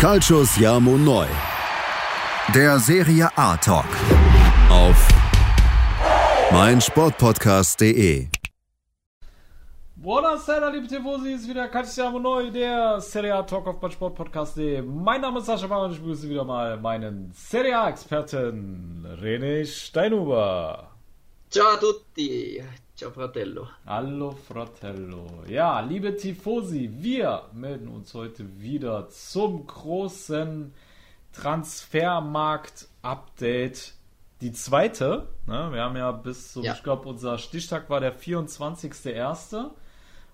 Calcius Jamo Neu. Der Serie A Talk. Auf meinsportpodcast.de. Buonasera, liebe Tifosi, ist wieder Calcius Neu, der Serie A Talk auf meinsportpodcast.de. Mein Name ist Sascha Bauer und ich begrüße wieder mal meinen Serie A-Experten René Steinhuber. Ciao a tutti, ciao fratello. Hallo Fratello. Ja, liebe Tifosi, wir melden uns heute wieder zum großen Transfermarkt-Update. Die zweite, ne? wir haben ja bis zum, Ja. ich glaube, unser Stichtag war der 24.01.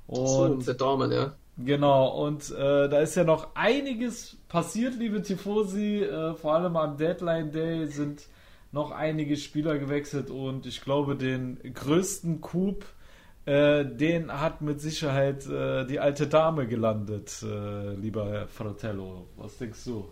So, Und der Daumen, ja. Genau, und äh, da ist ja noch einiges passiert, liebe Tifosi. Äh, vor allem am Deadline Day sind noch einige Spieler gewechselt und ich glaube, den größten Coup, äh, den hat mit Sicherheit äh, die alte Dame gelandet, äh, lieber Herr Fratello. Was denkst du?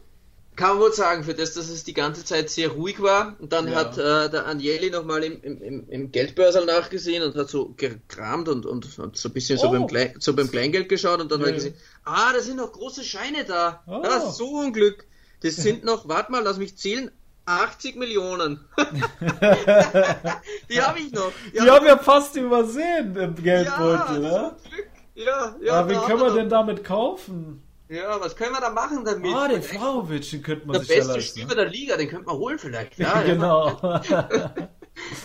Kann man wohl sagen, für das, dass es die ganze Zeit sehr ruhig war. Und dann Ja. hat äh, der Agnelli nochmal im, im, im, Geldbörsel nachgesehen und hat so gekramt und, und, und so ein bisschen so, Oh. beim Klein, so beim Kleingeld geschaut und dann Ja, hat er gesehen, ah, da sind noch große Scheine da. Oh. Ja, so Unglück. Das sind noch, warte mal, lass mich zählen, 80 Millionen. die habe ich noch. Die haben wir fast übersehen im Geldbeutel, ja, ne? Ja, ja. Aber wen da können wir denn damit kaufen? Ja, was können wir da machen damit? Ah, den Flauwitsch, den könnte man der sich ja beste leisten. Spieler der Liga, den könnte man holen vielleicht. Ja, genau.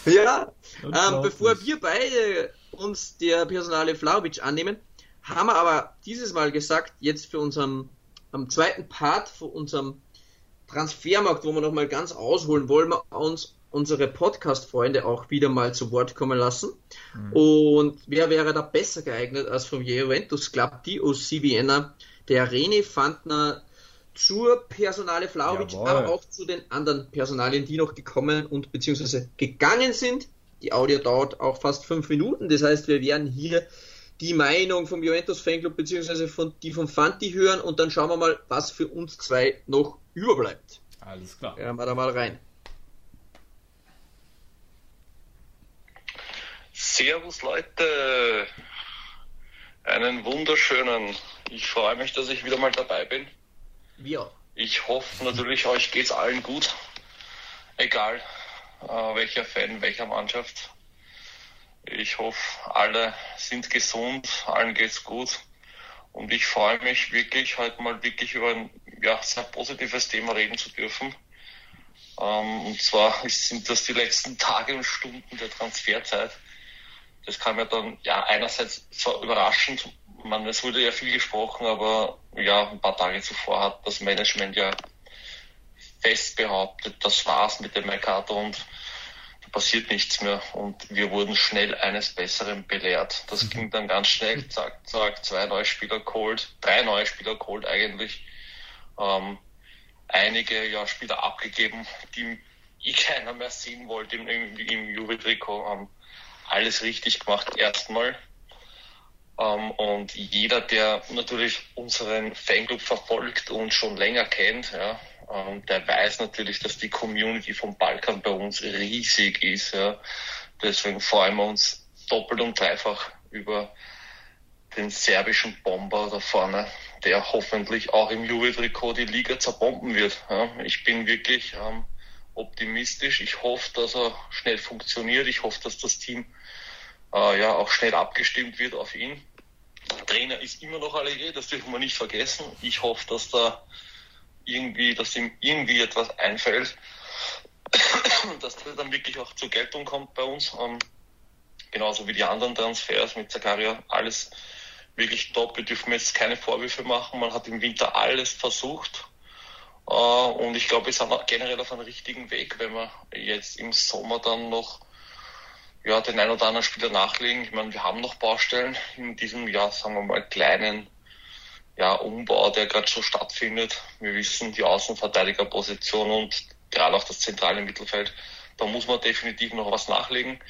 Ja, ähm, bevor wir beide uns der Personale Flauwitsch annehmen, haben wir aber dieses Mal gesagt, jetzt für unseren am zweiten Part von unserem Transfermarkt, wo wir nochmal ganz ausholen, wollen wir uns unsere Podcast-Freunde auch wieder mal zu Wort kommen lassen. Mhm. Und wer wäre da besser geeignet als vom Juventus Club, die OC Vienna, der René Fandner zur Personale Flauwitsch, aber auch zu den anderen Personalien, die noch gekommen und beziehungsweise gegangen sind. Die Audio dauert auch fast fünf Minuten, das heißt, wir werden hier die Meinung vom Juventus Fanclub beziehungsweise von die vom Fanti hören und dann schauen wir mal, was für uns zwei noch überbleibt. Alles klar. Hören wir da mal rein. Servus Leute, einen wunderschönen. Ich freue mich, dass ich wieder mal dabei bin. Wir. Ich hoffe natürlich, euch geht's allen gut, egal äh, welcher Fan, welcher Mannschaft. Ich hoffe, alle sind gesund, allen geht's gut. Und ich freue mich wirklich, heute mal wirklich über ein ja, sehr positives Thema reden zu dürfen. Ähm, und zwar sind das die letzten Tage und Stunden der Transferzeit. Das kam ja dann, ja, einerseits zwar überraschend, man, es wurde ja viel gesprochen, aber ja, ein paar Tage zuvor hat das Management ja fest behauptet, das war's mit dem Mercato und passiert nichts mehr. Und wir wurden schnell eines Besseren belehrt. Das ging dann ganz schnell, zack, zack, zwei neue Spieler geholt, drei neue Spieler geholt eigentlich. Ähm, einige ja, Spieler abgegeben, die eh keiner mehr sehen wollte im, im, im Juve-Trikot. Ähm, alles richtig gemacht erstmal. Ähm, und jeder, der natürlich unseren Fanclub verfolgt und schon länger kennt, ja, ähm, der weiß natürlich, dass die Community vom Balkan bei uns riesig ist. Ja. Deswegen freuen wir uns doppelt und dreifach über den serbischen Bomber da vorne, der hoffentlich auch im Juve-Trikot die Liga zerbomben wird. Ja. Ich bin wirklich ähm, optimistisch. Ich hoffe, dass er schnell funktioniert. Ich hoffe, dass das Team äh, ja auch schnell abgestimmt wird auf ihn. Trainer ist immer noch Allegri, das dürfen wir nicht vergessen. Ich hoffe, dass da irgendwie, dass ihm irgendwie etwas einfällt, dass der dann wirklich auch zur Geltung kommt bei uns. Ähm, genauso wie die anderen Transfers mit Zakaria, alles wirklich top. Wir dürfen jetzt keine Vorwürfe machen. Man hat im Winter alles versucht. Äh, und ich glaube, wir sind generell auf einem richtigen Weg, wenn wir jetzt im Sommer dann noch ja, den ein oder anderen Spieler nachlegen. Ich meine, wir haben noch Baustellen in diesem Jahr, sagen wir mal, kleinen ja, Umbau, der gerade so stattfindet. Wir wissen die Außenverteidigerposition und gerade auch das zentrale Mittelfeld. Da muss man definitiv noch was nachlegen.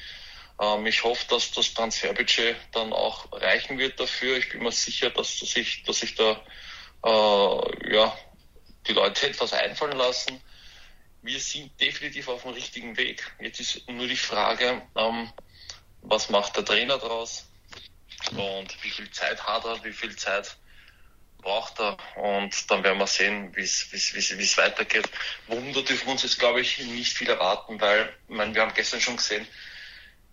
Ähm, ich hoffe, dass das Transferbudget dann auch reichen wird dafür. Ich bin mir sicher, dass sich, dass sich da äh, ja, die Leute etwas einfallen lassen. Wir sind definitiv auf dem richtigen Weg. Jetzt ist nur die Frage, ähm, was macht der Trainer draus und wie viel Zeit hat er, wie viel Zeit braucht er und dann werden wir sehen, wie es weitergeht. Wunder dürfen wir uns jetzt, glaube ich, nicht viel erwarten, weil ich wir haben gestern schon gesehen,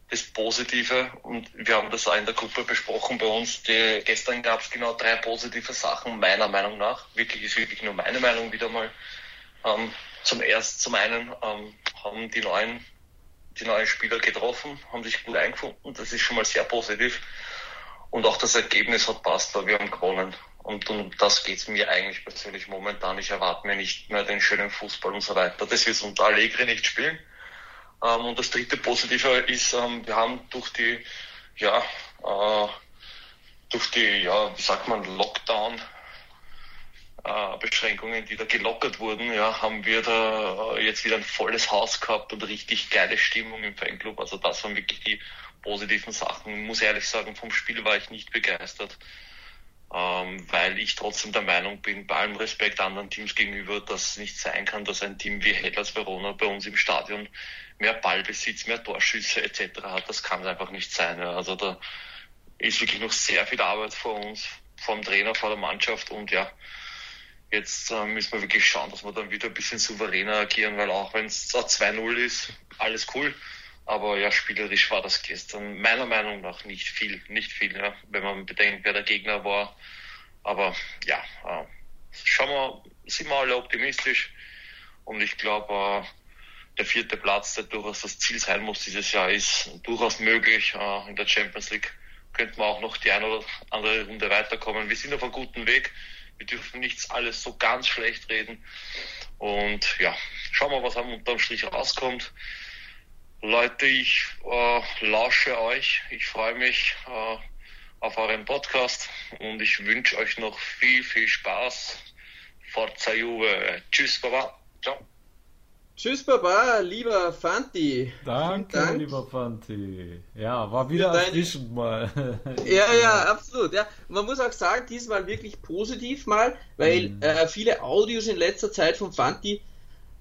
das Positive und wir haben das auch in der Gruppe besprochen bei uns. Die, gestern gab es genau drei positive Sachen, meiner Meinung nach. Wirklich ist wirklich nur meine Meinung wieder mal. Ähm, zum ersten, zum einen ähm, haben die neuen, die neuen Spieler getroffen, haben sich gut eingefunden. Das ist schon mal sehr positiv. Und auch das Ergebnis hat passt, weil wir haben gewonnen. Und um das geht's mir eigentlich persönlich momentan. Ich erwarte mir nicht mehr den schönen Fußball und so weiter. Das wird unter Allegri nicht spielen. Ähm, und das dritte Positive ist, ähm, wir haben durch die, ja, äh, durch die, ja, wie sagt man, Lockdown, äh, Beschränkungen, die da gelockert wurden, ja, haben wir da äh, jetzt wieder ein volles Haus gehabt und richtig geile Stimmung im Fanclub. Also das waren wirklich die positiven Sachen. Ich muss ehrlich sagen, vom Spiel war ich nicht begeistert, ähm, weil ich trotzdem der Meinung bin, bei allem Respekt anderen Teams gegenüber, dass es nicht sein kann, dass ein Team wie Hellas Verona bei uns im Stadion mehr Ballbesitz, mehr Torschüsse etc. hat. Das kann einfach nicht sein. Ja. Also da ist wirklich noch sehr viel Arbeit vor uns, vom Trainer, vor der Mannschaft und ja, jetzt äh, müssen wir wirklich schauen, dass wir dann wieder ein bisschen souveräner agieren, weil auch wenn es 2-0 ist, alles cool. Aber ja, spielerisch war das gestern meiner Meinung nach nicht viel, nicht viel, ja, wenn man bedenkt, wer der Gegner war. Aber ja, äh, schauen wir, sind wir alle optimistisch und ich glaube, äh, der vierte Platz, der durchaus das Ziel sein muss dieses Jahr, ist durchaus möglich. Äh, in der Champions League könnte man auch noch die eine oder andere Runde weiterkommen. Wir sind auf einem guten Weg. Wir dürfen nichts alles so ganz schlecht reden. Und ja, schauen wir, was am unterm Strich rauskommt. Leute, ich äh, lausche euch. Ich freue mich äh, auf euren Podcast und ich wünsche euch noch viel, viel Spaß. Forza Juve. Tschüss, Baba. Ciao. Tschüss, Baba, lieber Fanti. Danke, Dank. lieber Fanti. Ja, war wieder erfrischend mal. ja, ja, absolut. Ja. Man muss auch sagen, diesmal wirklich positiv mal, weil mhm. äh, viele Audios in letzter Zeit von Fanti,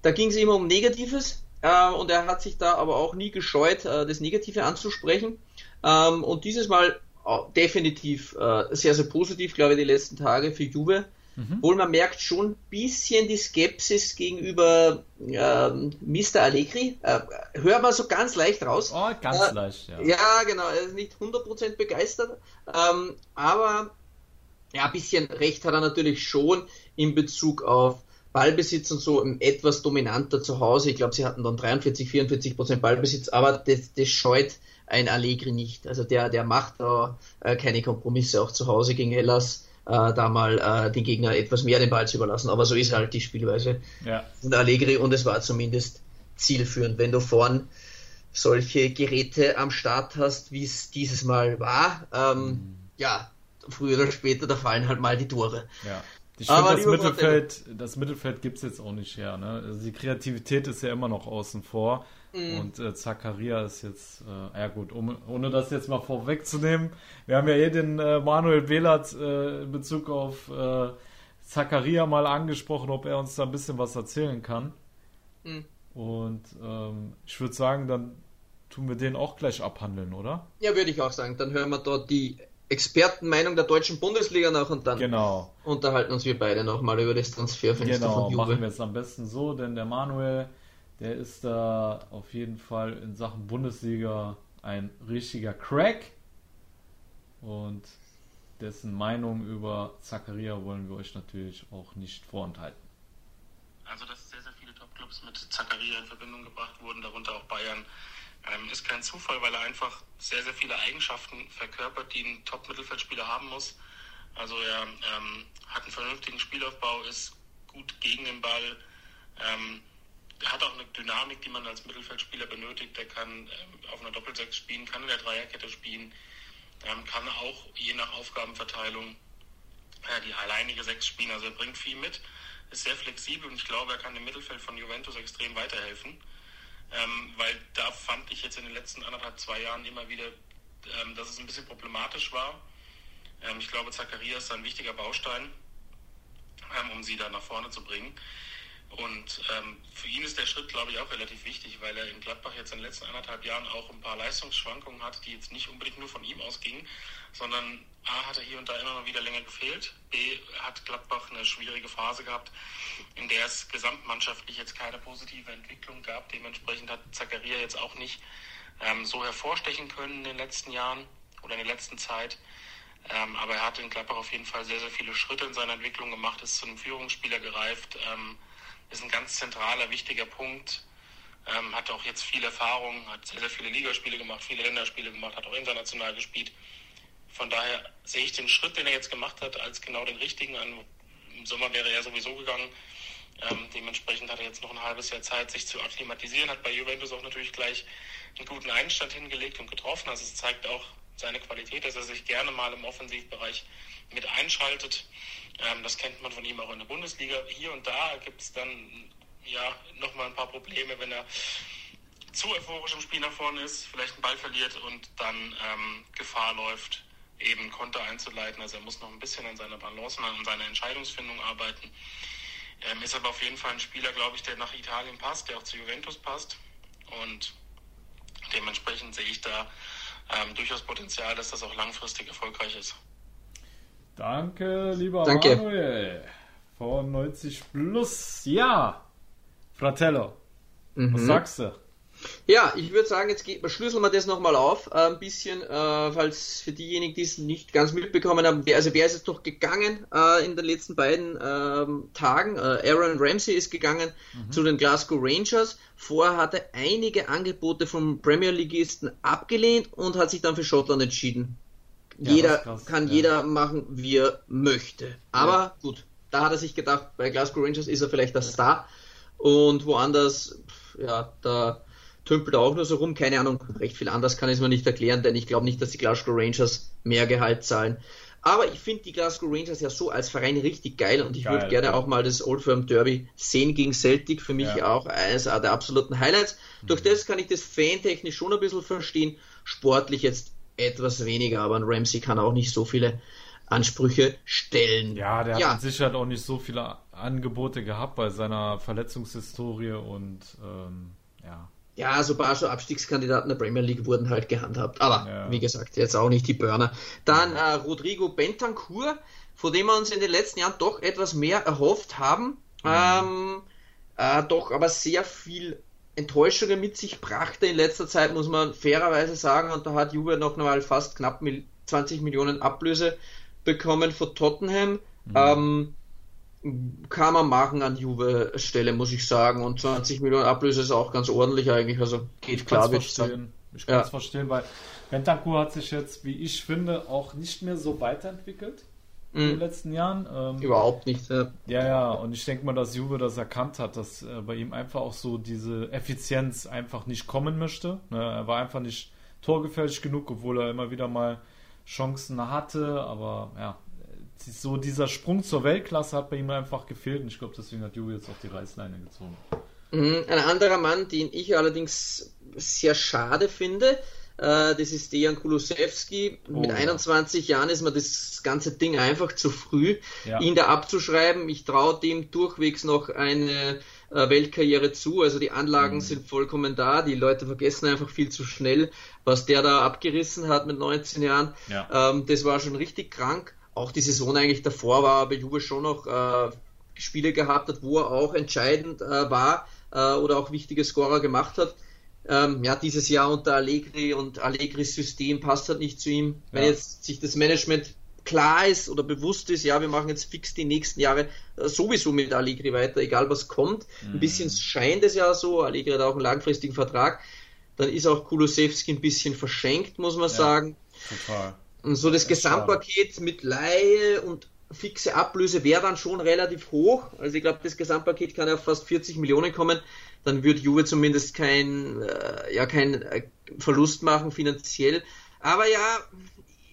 da ging es immer um Negatives äh, und er hat sich da aber auch nie gescheut, äh, das Negative anzusprechen. Ähm, und dieses Mal äh, definitiv äh, sehr, sehr positiv, glaube ich, die letzten Tage für Juve. Mhm. Wohl man merkt schon ein bisschen die Skepsis gegenüber ähm, Mr. Allegri. Äh, hört man so ganz leicht raus. Oh, ganz äh, leicht, ja. Ja, genau. Er ist nicht 100% begeistert. Ähm, aber ja, ein bisschen recht hat er natürlich schon in Bezug auf Ballbesitz und so etwas dominanter zu Hause. Ich glaube, sie hatten dann 43, 44 Prozent Ballbesitz, aber das, das scheut ein Allegri nicht. Also der, der macht da äh, keine Kompromisse auch zu Hause gegen Hellas äh, da mal äh, den Gegner etwas mehr den Ball zu überlassen. Aber so ist halt die Spielweise ja. von Allegri und es war zumindest zielführend. Wenn du vorn solche Geräte am Start hast, wie es dieses Mal war, ähm, mhm. ja, früher oder später, da fallen halt mal die Tore. Ja. Ich finde, das Mittelfeld, das Mittelfeld gibt es jetzt auch nicht her. Ne? Also die Kreativität ist ja immer noch außen vor. Mhm. Und äh, Zakaria ist jetzt, äh, ja gut, um, ohne das jetzt mal vorwegzunehmen, wir haben ja hier den äh, Manuel Behlert äh, in Bezug auf äh, Zakaria mal angesprochen, ob er uns da ein bisschen was erzählen kann. Mhm. Und ähm, ich würde sagen, dann tun wir den auch gleich abhandeln, oder? Ja, würde ich auch sagen. Dann hören wir dort die Expertenmeinung der deutschen Bundesliga nach und dann genau. unterhalten uns wir beide nochmal über das Transferfenster genau, von Juve. machen wir es am besten so, denn der Manuel der ist da auf jeden Fall in Sachen Bundesliga ein richtiger Crack. Und dessen Meinung über Zakaria wollen wir euch natürlich auch nicht vorenthalten. Also, dass sehr, sehr viele Topclubs mit Zakaria in Verbindung gebracht wurden, darunter auch Bayern, ähm, ist kein Zufall, weil er einfach sehr, sehr viele Eigenschaften verkörpert, die ein Top-Mittelfeldspieler haben muss. Also, er ähm, hat einen vernünftigen Spielaufbau, ist gut gegen den Ball. Ähm, er hat auch eine Dynamik, die man als Mittelfeldspieler benötigt. Der kann ähm, auf einer Doppelsechs spielen, kann in der Dreierkette spielen, ähm, kann auch je nach Aufgabenverteilung äh, die alleinige Sechs spielen. Also er bringt viel mit, ist sehr flexibel und ich glaube, er kann dem Mittelfeld von Juventus extrem weiterhelfen. Ähm, weil da fand ich jetzt in den letzten anderthalb, zwei Jahren immer wieder, ähm, dass es ein bisschen problematisch war. Ähm, ich glaube, Zacharias ist ein wichtiger Baustein, ähm, um sie da nach vorne zu bringen. Und ähm, für ihn ist der Schritt, glaube ich, auch relativ wichtig, weil er in Gladbach jetzt in den letzten anderthalb Jahren auch ein paar Leistungsschwankungen hat, die jetzt nicht unbedingt nur von ihm ausgingen, sondern A hat er hier und da immer mal wieder länger gefehlt, B hat Gladbach eine schwierige Phase gehabt, in der es gesamtmannschaftlich jetzt keine positive Entwicklung gab. Dementsprechend hat Zakaria jetzt auch nicht ähm, so hervorstechen können in den letzten Jahren oder in der letzten Zeit. Ähm, aber er hat in Gladbach auf jeden Fall sehr, sehr viele Schritte in seiner Entwicklung gemacht, ist zu einem Führungsspieler gereift, ähm, ist ein ganz zentraler, wichtiger Punkt. Ähm, hat auch jetzt viel Erfahrung, hat sehr, sehr viele Ligaspiele gemacht, viele Länderspiele gemacht, hat auch international gespielt. Von daher sehe ich den Schritt, den er jetzt gemacht hat, als genau den richtigen. Im Sommer wäre er sowieso gegangen. Ähm, dementsprechend hat er jetzt noch ein halbes Jahr Zeit, sich zu akklimatisieren. Hat bei Juventus auch natürlich gleich einen guten Einstand hingelegt und getroffen. Also es zeigt auch seine Qualität, dass er sich gerne mal im Offensivbereich mit einschaltet. Ähm, das kennt man von ihm auch in der Bundesliga. Hier und da gibt es dann ja nochmal ein paar Probleme, wenn er zu euphorisch im Spiel nach vorne ist, vielleicht einen Ball verliert und dann ähm, Gefahr läuft, eben Konter einzuleiten. Also er muss noch ein bisschen an seiner Balance und an seiner Entscheidungsfindung arbeiten. Ähm, ist aber auf jeden Fall ein Spieler, glaube ich, der nach Italien passt, der auch zu Juventus passt. Und dementsprechend sehe ich da ähm, durchaus Potenzial, dass das auch langfristig erfolgreich ist. Danke, lieber Danke. Manuel. Von 90 Plus. Ja, Fratello. Was Mhm. sagst du? Ja, ich würde sagen, jetzt schlüsseln wir das nochmal auf, äh, ein bisschen, äh, falls für diejenigen, die es nicht ganz mitbekommen haben, wer, also wer ist jetzt noch gegangen äh, in den letzten beiden ähm, Tagen? Äh, Aaron Ramsey ist gegangen zu den Glasgow Rangers. Vorher hat er einige Angebote vom Premier Leagueisten abgelehnt und hat sich dann für Schottland entschieden. Ja, jeder krass, kann ja. jeder machen, wie er möchte. Aber gut, da hat er sich gedacht, bei Glasgow Rangers ist er vielleicht der Star und woanders, ja, da tümpelt auch nur so rum. Keine Ahnung, recht viel anders kann ich es mir nicht erklären, denn ich glaube nicht, dass die Glasgow Rangers mehr Gehalt zahlen. Aber ich finde die Glasgow Rangers ja so als Verein richtig geil und ich würde gerne ja. auch mal das Old Firm Derby sehen gegen Celtic. Für mich Ja. auch eines der absoluten Highlights. Durch das kann ich das fantechnisch schon ein bisschen verstehen. Sportlich jetzt etwas weniger, aber ein Ramsey kann auch nicht so viele Ansprüche stellen. Ja, der Ja. hat mit Sicherheit auch nicht so viele Angebote gehabt bei seiner Verletzungshistorie und ähm, ja. Ja, so ein paar so Abstiegskandidaten der Premier League wurden halt gehandhabt. Aber Ja. wie gesagt, jetzt auch nicht die Burner. Dann äh, Rodrigo Bentancur, von dem wir uns in den letzten Jahren doch etwas mehr erhofft haben. Ähm, äh, doch aber sehr viel Enttäuschungen mit sich brachte in letzter Zeit, muss man fairerweise sagen. Und da hat Juve noch mal fast knapp mil 20 Millionen Ablöse bekommen von Tottenham. Ähm, kann man machen an Juve-Stelle, muss ich sagen. Und 20 Millionen Ablöse ist auch ganz ordentlich eigentlich. Also geht Ich klar, würde ich sagen. Ich kann es Ja. verstehen, weil Bentancur hat sich jetzt, wie ich finde, auch nicht mehr so weiterentwickelt in den Mhm. letzten Jahren. Ähm, Überhaupt nicht. Ja. Ja, ja, und ich denke mal, dass Juve das erkannt hat, dass äh, bei ihm einfach auch so diese Effizienz einfach nicht kommen möchte. Ne, er war einfach nicht torgefährlich genug, obwohl er immer wieder mal Chancen hatte, aber ja, so dieser Sprung zur Weltklasse hat bei ihm einfach gefehlt und ich glaube, deswegen hat Juve jetzt auch die Reißleine gezogen. Mhm. Ein anderer Mann, den ich allerdings sehr schade finde, äh, das ist Dejan Kulusewski. Oh, Mit ja. 21 Jahren ist mir das ganze Ding einfach zu früh, Ja. ihn da abzuschreiben. Ich traue dem durchwegs noch eine äh, Weltkarriere zu. Also die Anlagen Mhm. sind vollkommen da. Die Leute vergessen einfach viel zu schnell, was der da abgerissen hat mit 19 Jahren. Ja. Ähm, das war schon richtig krank. Auch die Saison eigentlich davor war er bei Juve schon noch äh, Spiele gehabt hat, wo er auch entscheidend äh, war äh, oder auch wichtige Scorer gemacht hat. Ähm, ja, dieses Jahr unter Allegri und Allegris System passt halt nicht zu ihm. Wenn Ja. jetzt sich das Management klar ist oder bewusst ist, ja, wir machen jetzt fix die nächsten Jahre äh, sowieso mit Allegri weiter, egal was kommt. Ein bisschen scheint es ja so, Allegri hat auch einen langfristigen Vertrag. Dann ist auch Kulusewski ein bisschen verschenkt, muss man sagen. Total. Und so das Gesamtpaket mit Laie und fixe Ablöse wäre dann schon relativ hoch. Also ich glaube, das Gesamtpaket kann ja auf fast 40 Millionen kommen. Dann wird Juve zumindest kein, äh, ja, kein äh, Verlust machen finanziell. Aber ja,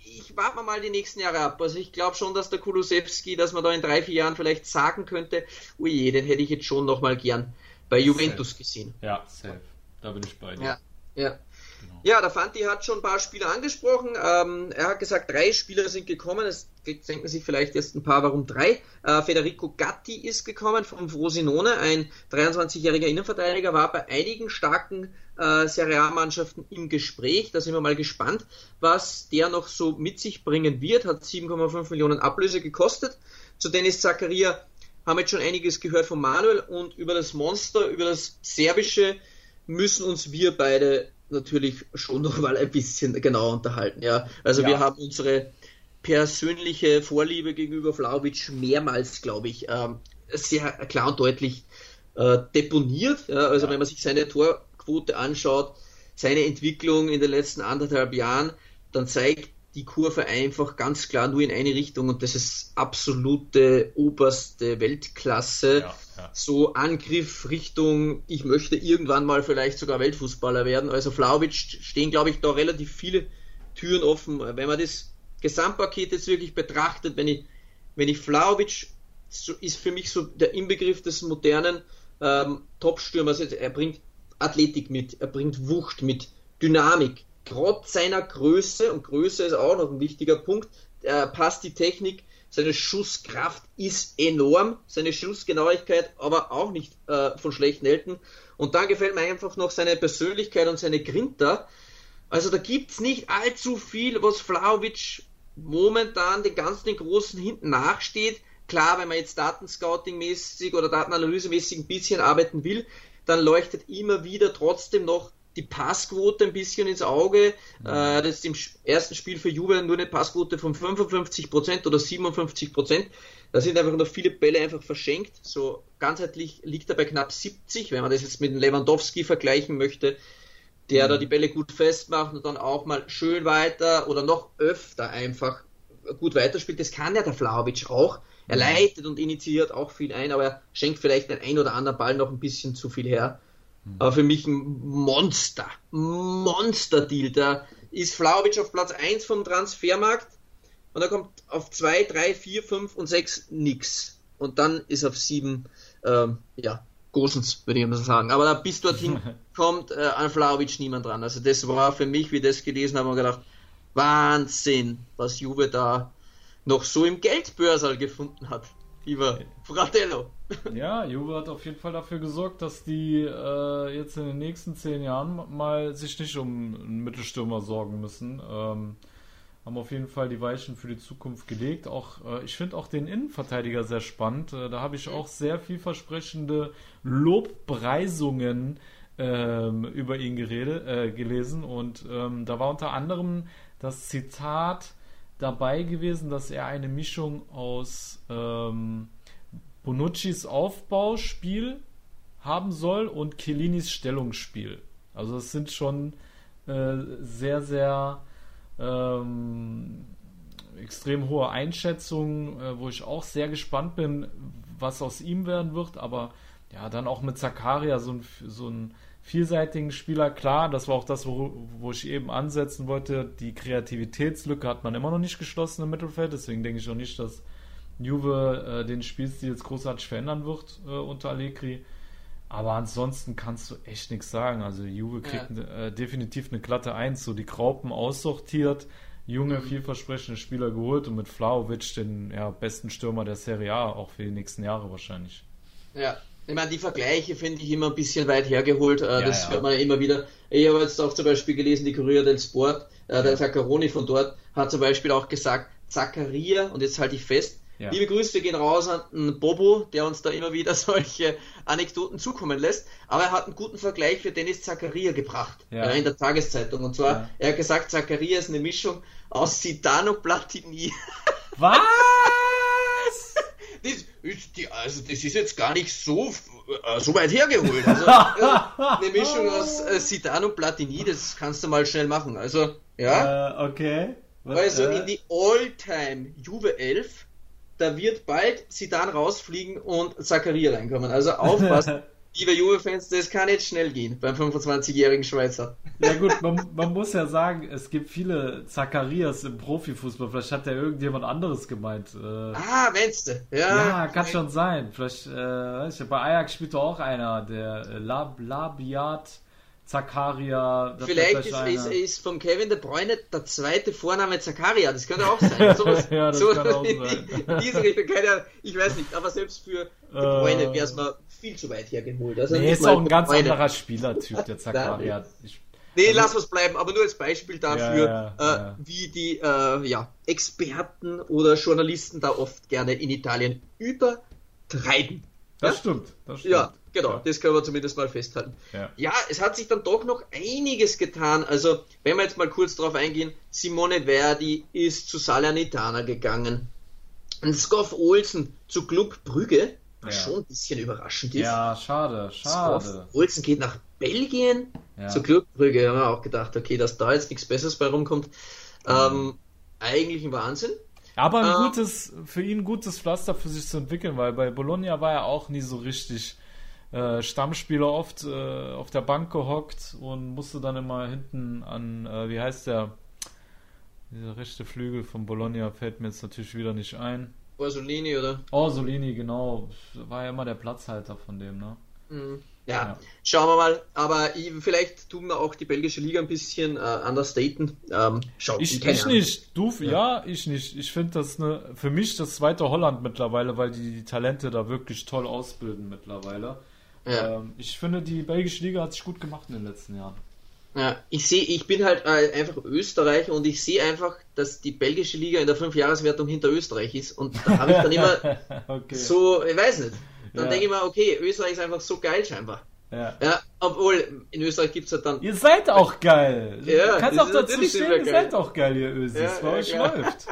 ich warte mal die nächsten Jahre ab. Also ich glaube schon, dass der Kulusewski, dass man da in drei, vier Jahren vielleicht sagen könnte, ui, den hätte ich jetzt schon noch mal gern bei Juventus gesehen. Ja, safe. Da bin ich bei dir. Ja, ja. Genau. Ja, der Fanti hat schon ein paar Spieler angesprochen. Ähm, er hat gesagt, drei Spieler sind gekommen. Es denken sich vielleicht jetzt ein paar, warum drei. Äh, Federico Gatti ist gekommen vom Frosinone, ein 23-jähriger Innenverteidiger, war bei einigen starken äh, Serie A-Mannschaften im Gespräch. Da sind wir mal gespannt, was der noch so mit sich bringen wird. Hat 7,5 Millionen Ablöse gekostet. Zu Dennis Zakaria haben jetzt schon einiges gehört von Manuel und über das Monster, über das Serbische müssen uns wir beide natürlich schon noch mal ein bisschen genauer unterhalten. Ja, also ja. wir haben unsere persönliche Vorliebe gegenüber Flauwitsch mehrmals, glaube ich, ähm, sehr klar und deutlich äh, deponiert. Ja, also ja. wenn man sich seine Torquote anschaut, seine Entwicklung in den letzten anderthalb Jahren, dann zeigt die Kurve einfach ganz klar nur in eine Richtung und das ist absolute oberste Weltklasse. Ja, ja. So Angriff Richtung, ich möchte irgendwann mal vielleicht sogar Weltfußballer werden. Also Flauwitsch stehen, glaube ich, da relativ viele Türen offen. Wenn man das Gesamtpaket jetzt wirklich betrachtet, wenn ich, wenn ich Flauwitsch so, ist für mich so der Inbegriff des modernen ähm, Top-Stürmers. Er bringt Athletik mit, er bringt Wucht mit, Dynamik, trotz seiner Größe, und Größe ist auch noch ein wichtiger Punkt, äh, passt die Technik, seine Schusskraft ist enorm, seine Schussgenauigkeit aber auch nicht äh, von schlechten Eltern. Und dann gefällt mir einfach noch seine Persönlichkeit und seine Grinter. Also da gibt es nicht allzu viel, was Flauwitsch momentan den ganzen Großen hinten nachsteht. Klar, wenn man jetzt Datenscouting-mäßig oder Datenanalyse-mäßig ein bisschen arbeiten will, dann leuchtet immer wieder trotzdem noch die Passquote ein bisschen ins Auge. Mhm. Äh, das ist im ersten Spiel für Juve nur eine Passquote von 55% oder 57%. Da sind einfach noch viele Bälle einfach verschenkt. So ganzheitlich liegt er bei knapp 70, wenn man das jetzt mit dem Lewandowski vergleichen möchte, der mhm. da die Bälle gut festmacht und dann auch mal schön weiter oder noch öfter einfach gut weiterspielt. Das kann ja der Flauwitsch auch. Er mhm. leitet und initiiert auch viel ein, aber er schenkt vielleicht den ein oder anderen Ball noch ein bisschen zu viel her. Aber für mich ein Monster. Monster-Deal. Da ist Flauwitsch auf Platz 1 vom Transfermarkt und da kommt auf 2, 3, 4, 5 und 6 nix. Und dann ist auf 7, ähm, ja, Gosens, würde ich mal sagen. Aber da bis dorthin kommt äh, an Flauwitsch niemand dran. Also das war für mich, wie ich das gelesen habe, gedacht, Wahnsinn, was Juve da noch so im Geldbörsal gefunden hat. Lieber Fratello. Ja, Juve hat auf jeden Fall dafür gesorgt, dass die äh, jetzt in den nächsten zehn Jahren mal sich nicht um einen Mittelstürmer sorgen müssen. Ähm, haben auf jeden Fall die Weichen für die Zukunft gelegt. Auch äh, ich finde auch den Innenverteidiger sehr spannend. Äh, da habe ich auch sehr vielversprechende Lobpreisungen ähm, über ihn geredet, äh, gelesen. Und ähm, da war unter anderem das Zitat dabei gewesen, dass er eine Mischung aus ähm, Bonuccis Aufbauspiel haben soll und Chiellinis Stellungsspiel. Also es sind schon äh, sehr, sehr ähm, extrem hohe Einschätzungen, äh, wo ich auch sehr gespannt bin, was aus ihm werden wird. Aber ja, dann auch mit Zakaria so ein, so ein vielseitigen Spieler. Klar, das war auch das, wo, wo ich eben ansetzen wollte. Die Kreativitätslücke hat man immer noch nicht geschlossen im Mittelfeld. Deswegen denke ich auch nicht, dass Juve äh, den Spielstil jetzt großartig verändern wird äh, unter Allegri. Aber ansonsten kannst du echt nichts sagen. Also Juve kriegt ja. äh, definitiv eine glatte Eins. So die Graupen aussortiert, junge, mhm. vielversprechende Spieler geholt und mit Flauwitsch den ja, besten Stürmer der Serie A, auch für die nächsten Jahre wahrscheinlich. Ja, ich meine, die Vergleiche finde ich immer ein bisschen weit hergeholt. Äh, ja, das ja. hört man ja immer wieder. Ich habe jetzt auch zum Beispiel gelesen, die Corriere del Sport, äh, der Zaccaroni von dort hat zum Beispiel auch gesagt, Zaccaria, und jetzt halte ich fest, ja. Liebe Grüße gehen raus an Bobo, der uns da immer wieder solche Anekdoten zukommen lässt. Aber er hat einen guten Vergleich für Dennis Zakaria gebracht ja. äh, in der Tageszeitung. Und zwar, ja. er hat gesagt, Zakaria ist eine Mischung aus und Platini. Was? Das ist, die, also das ist jetzt gar nicht so, äh, so weit hergeholt. Also, äh, eine Mischung aus äh, Zidane und Platini, das kannst du mal schnell machen. Also, ja. Äh, okay. Was, also in die All-Time Juve 11 da wird bald Sidan rausfliegen und Zakaria reinkommen. Also aufpassen, liebe Juve-Fans, das kann jetzt schnell gehen beim 25-jährigen Schweizer. Ja gut, man, man, muss ja sagen, es gibt viele Zacharias im Profifußball. Vielleicht hat ja irgendjemand anderes gemeint. Äh, ah, meinst du? Ja, ja kann schon sein. Vielleicht, äh, ich, bei Ajax spielt doch auch einer, der äh, Lab, Labiat Zakaria. Vielleicht ist, ist, ist vom Kevin De Bruyne der zweite Vorname Zakaria, das könnte auch sein. Sowas, Ja, das sowas kann auch in, sein. in diese Richtung, keine Ahnung, ich weiß nicht, aber selbst für De Bruyne wäre es mal viel zu weit hergeholt. Also Nee, ist auch ein ganz anderer Spielertyp, der Zakaria. Ich, Nee, lass was bleiben, aber nur als Beispiel dafür, Ja, ja, äh, ja. wie die äh, ja, Experten oder Journalisten da oft gerne in Italien übertreiben. Das Ja? stimmt. Das stimmt. Ja, genau, Ja. das können wir zumindest mal festhalten. Ja. Ja, es hat sich dann doch noch einiges getan. Also, wenn wir jetzt mal kurz drauf eingehen, Simone Verdi ist zu Salernitana gegangen. Und Skoff Olsen zu Club Brügge, was Ja. schon ein bisschen überraschend ist. Ja, schade, schade. Olsen geht nach Belgien zu Club Brügge. Da haben wir auch gedacht, okay, dass da jetzt nichts Besseres bei rumkommt. Ähm, eigentlich ein Wahnsinn. Aber ein Ähm, gutes, für ihn ein gutes Pflaster für sich zu entwickeln, weil bei Bologna war er auch nie so richtig äh, Stammspieler, oft äh, auf der Bank gehockt und musste dann immer hinten an, äh, wie heißt der, dieser rechte Flügel von Bologna fällt mir jetzt natürlich wieder nicht ein. Orsolini oder? Oh, Solini, genau, war ja immer der Platzhalter von dem, ne? Mhm. Ja, Ja. schauen wir mal. Aber ich, vielleicht tun wir auch die belgische Liga ein bisschen äh, understaten. Ähm, schaut, Ich, ich Ahnung. nicht. Du, ja. ich nicht. Ich finde das ne, für mich das zweite Holland mittlerweile, weil die, die Talente da wirklich toll ausbilden mittlerweile. Ja. Ähm, ich finde, die belgische Liga hat sich gut gemacht in den letzten Jahren. Ja, ich sehe, ich bin halt äh, einfach Österreicher und ich sehe einfach, dass die belgische Liga in der Fünfjahreswertung hinter Österreich ist und da habe ich dann immer okay. so, ich weiß nicht. Dann Ja. denke ich mir, okay, Österreich ist einfach so geil scheinbar. Ja. Ja, obwohl in Österreich gibt es halt dann. Ihr seid auch geil. Ja, du kannst auch dazu stehen, ihr geil. seid auch geil, ihr Ösis. Ja, Bei ja, euch klar. läuft.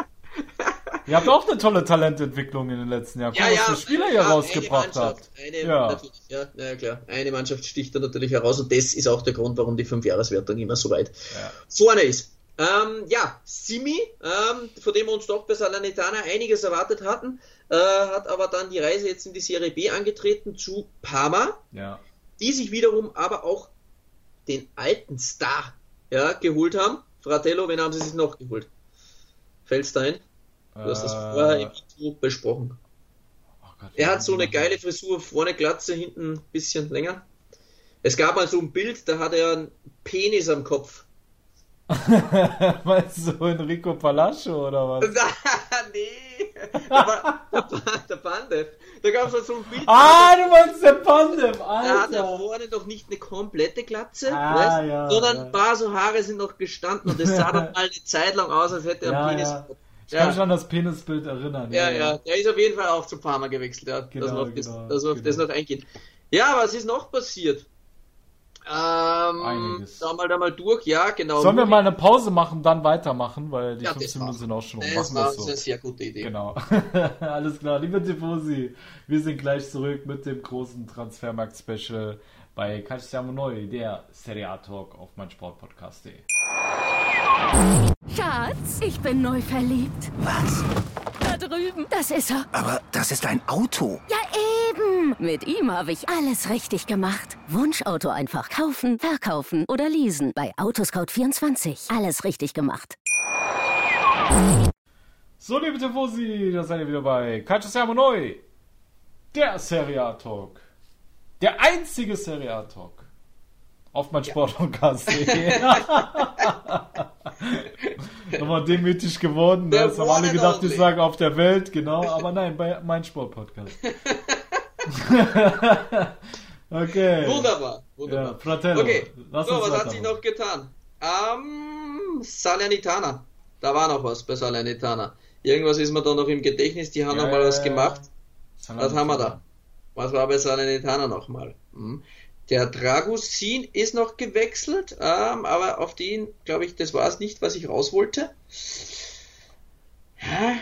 ihr habt auch eine tolle Talententwicklung in den letzten Jahren. Guck, was für Spieler ihr ja, rausgebracht habt. Eine, Ja. ja, ja, klar. Eine Mannschaft sticht da natürlich heraus und das ist auch der Grund, warum die Fünfjahreswertung immer so weit Ja. vorne ist. Ähm, ja, Simi, ähm, von dem wir uns doch bei Salernitana einiges erwartet hatten, äh, hat aber dann die Reise jetzt in die Serie B angetreten zu Parma, Ja. die sich wiederum aber auch den alten Star ja, geholt haben. Fratello, wen haben sie sich noch geholt? Fällt's da ein? Du hast das vorher im Intro besprochen. oh Gott, Er hat so eine geile Frisur, vorne Glatze, hinten ein bisschen länger. Es gab mal so ein Bild, da hat er einen Penis am Kopf. Meinst du Enrico Palacio oder was? nee, da der, Ba- der Bandev. Da gab es halt so ein Bild, Ah, du meinst der Pandev, da hat er Alter. vorne noch nicht eine komplette Glatze, Ah, weißt, ja, sondern ja. ein paar so Haare sind noch gestanden und es sah dann mal eine Zeit lang aus, als hätte er Ja, einen Penis ja. Ich kann mich an das Penisbild erinnern. Ja, ja, der ist auf jeden Fall auch zu Parma gewechselt, ja. Genau, dass wir auf, das, genau, dass wir auf das genau. noch eingehen. Ja, was ist noch passiert? Ähm, Einiges. da mal da mal durch, ja, genau. Sollen wir mal eine Pause machen, dann weitermachen, weil die Ja, 15 das Minuten sind auch schon um. Das war so. eine sehr gute Idee. Genau. Alles klar, liebe Tifosi, wir sind gleich zurück mit dem großen Transfermarkt-Special bei Calciamo Neu, der Serie A Talk auf meinsportpodcast.de. Schatz, ich bin neu verliebt. Was? Da drüben. Das ist er. Aber das ist ein Auto. Ja, eben. Mit ihm habe ich alles richtig gemacht. Wunschauto einfach kaufen, verkaufen oder leasen. Bei Autoscout24. Alles richtig gemacht. So, liebe Tifosi, da seid ihr wieder bei Calciamo Neu, der Serie A Talk. Der einzige Serie A Talk. Auf meinsportpodcast.de. Nochmal demütig geworden. Das haben one alle gedacht, ich sage auf der Welt, genau. Aber nein, bei mein Sportpodcast. okay. Wunderbar, Ja, wunderbar. Fratello, okay, lass so, was hat sich noch getan? Ähm, Salernitana. Da war noch was bei Salernitana. Irgendwas ist mir da noch im Gedächtnis, die haben Ja, noch mal ja, was ja. gemacht. Was haben wir da? Was war bei Salernitana nochmal? Hm. Der Dragusin ist noch gewechselt, ähm, aber auf den, glaube ich, das war es nicht, was ich raus wollte. Ja,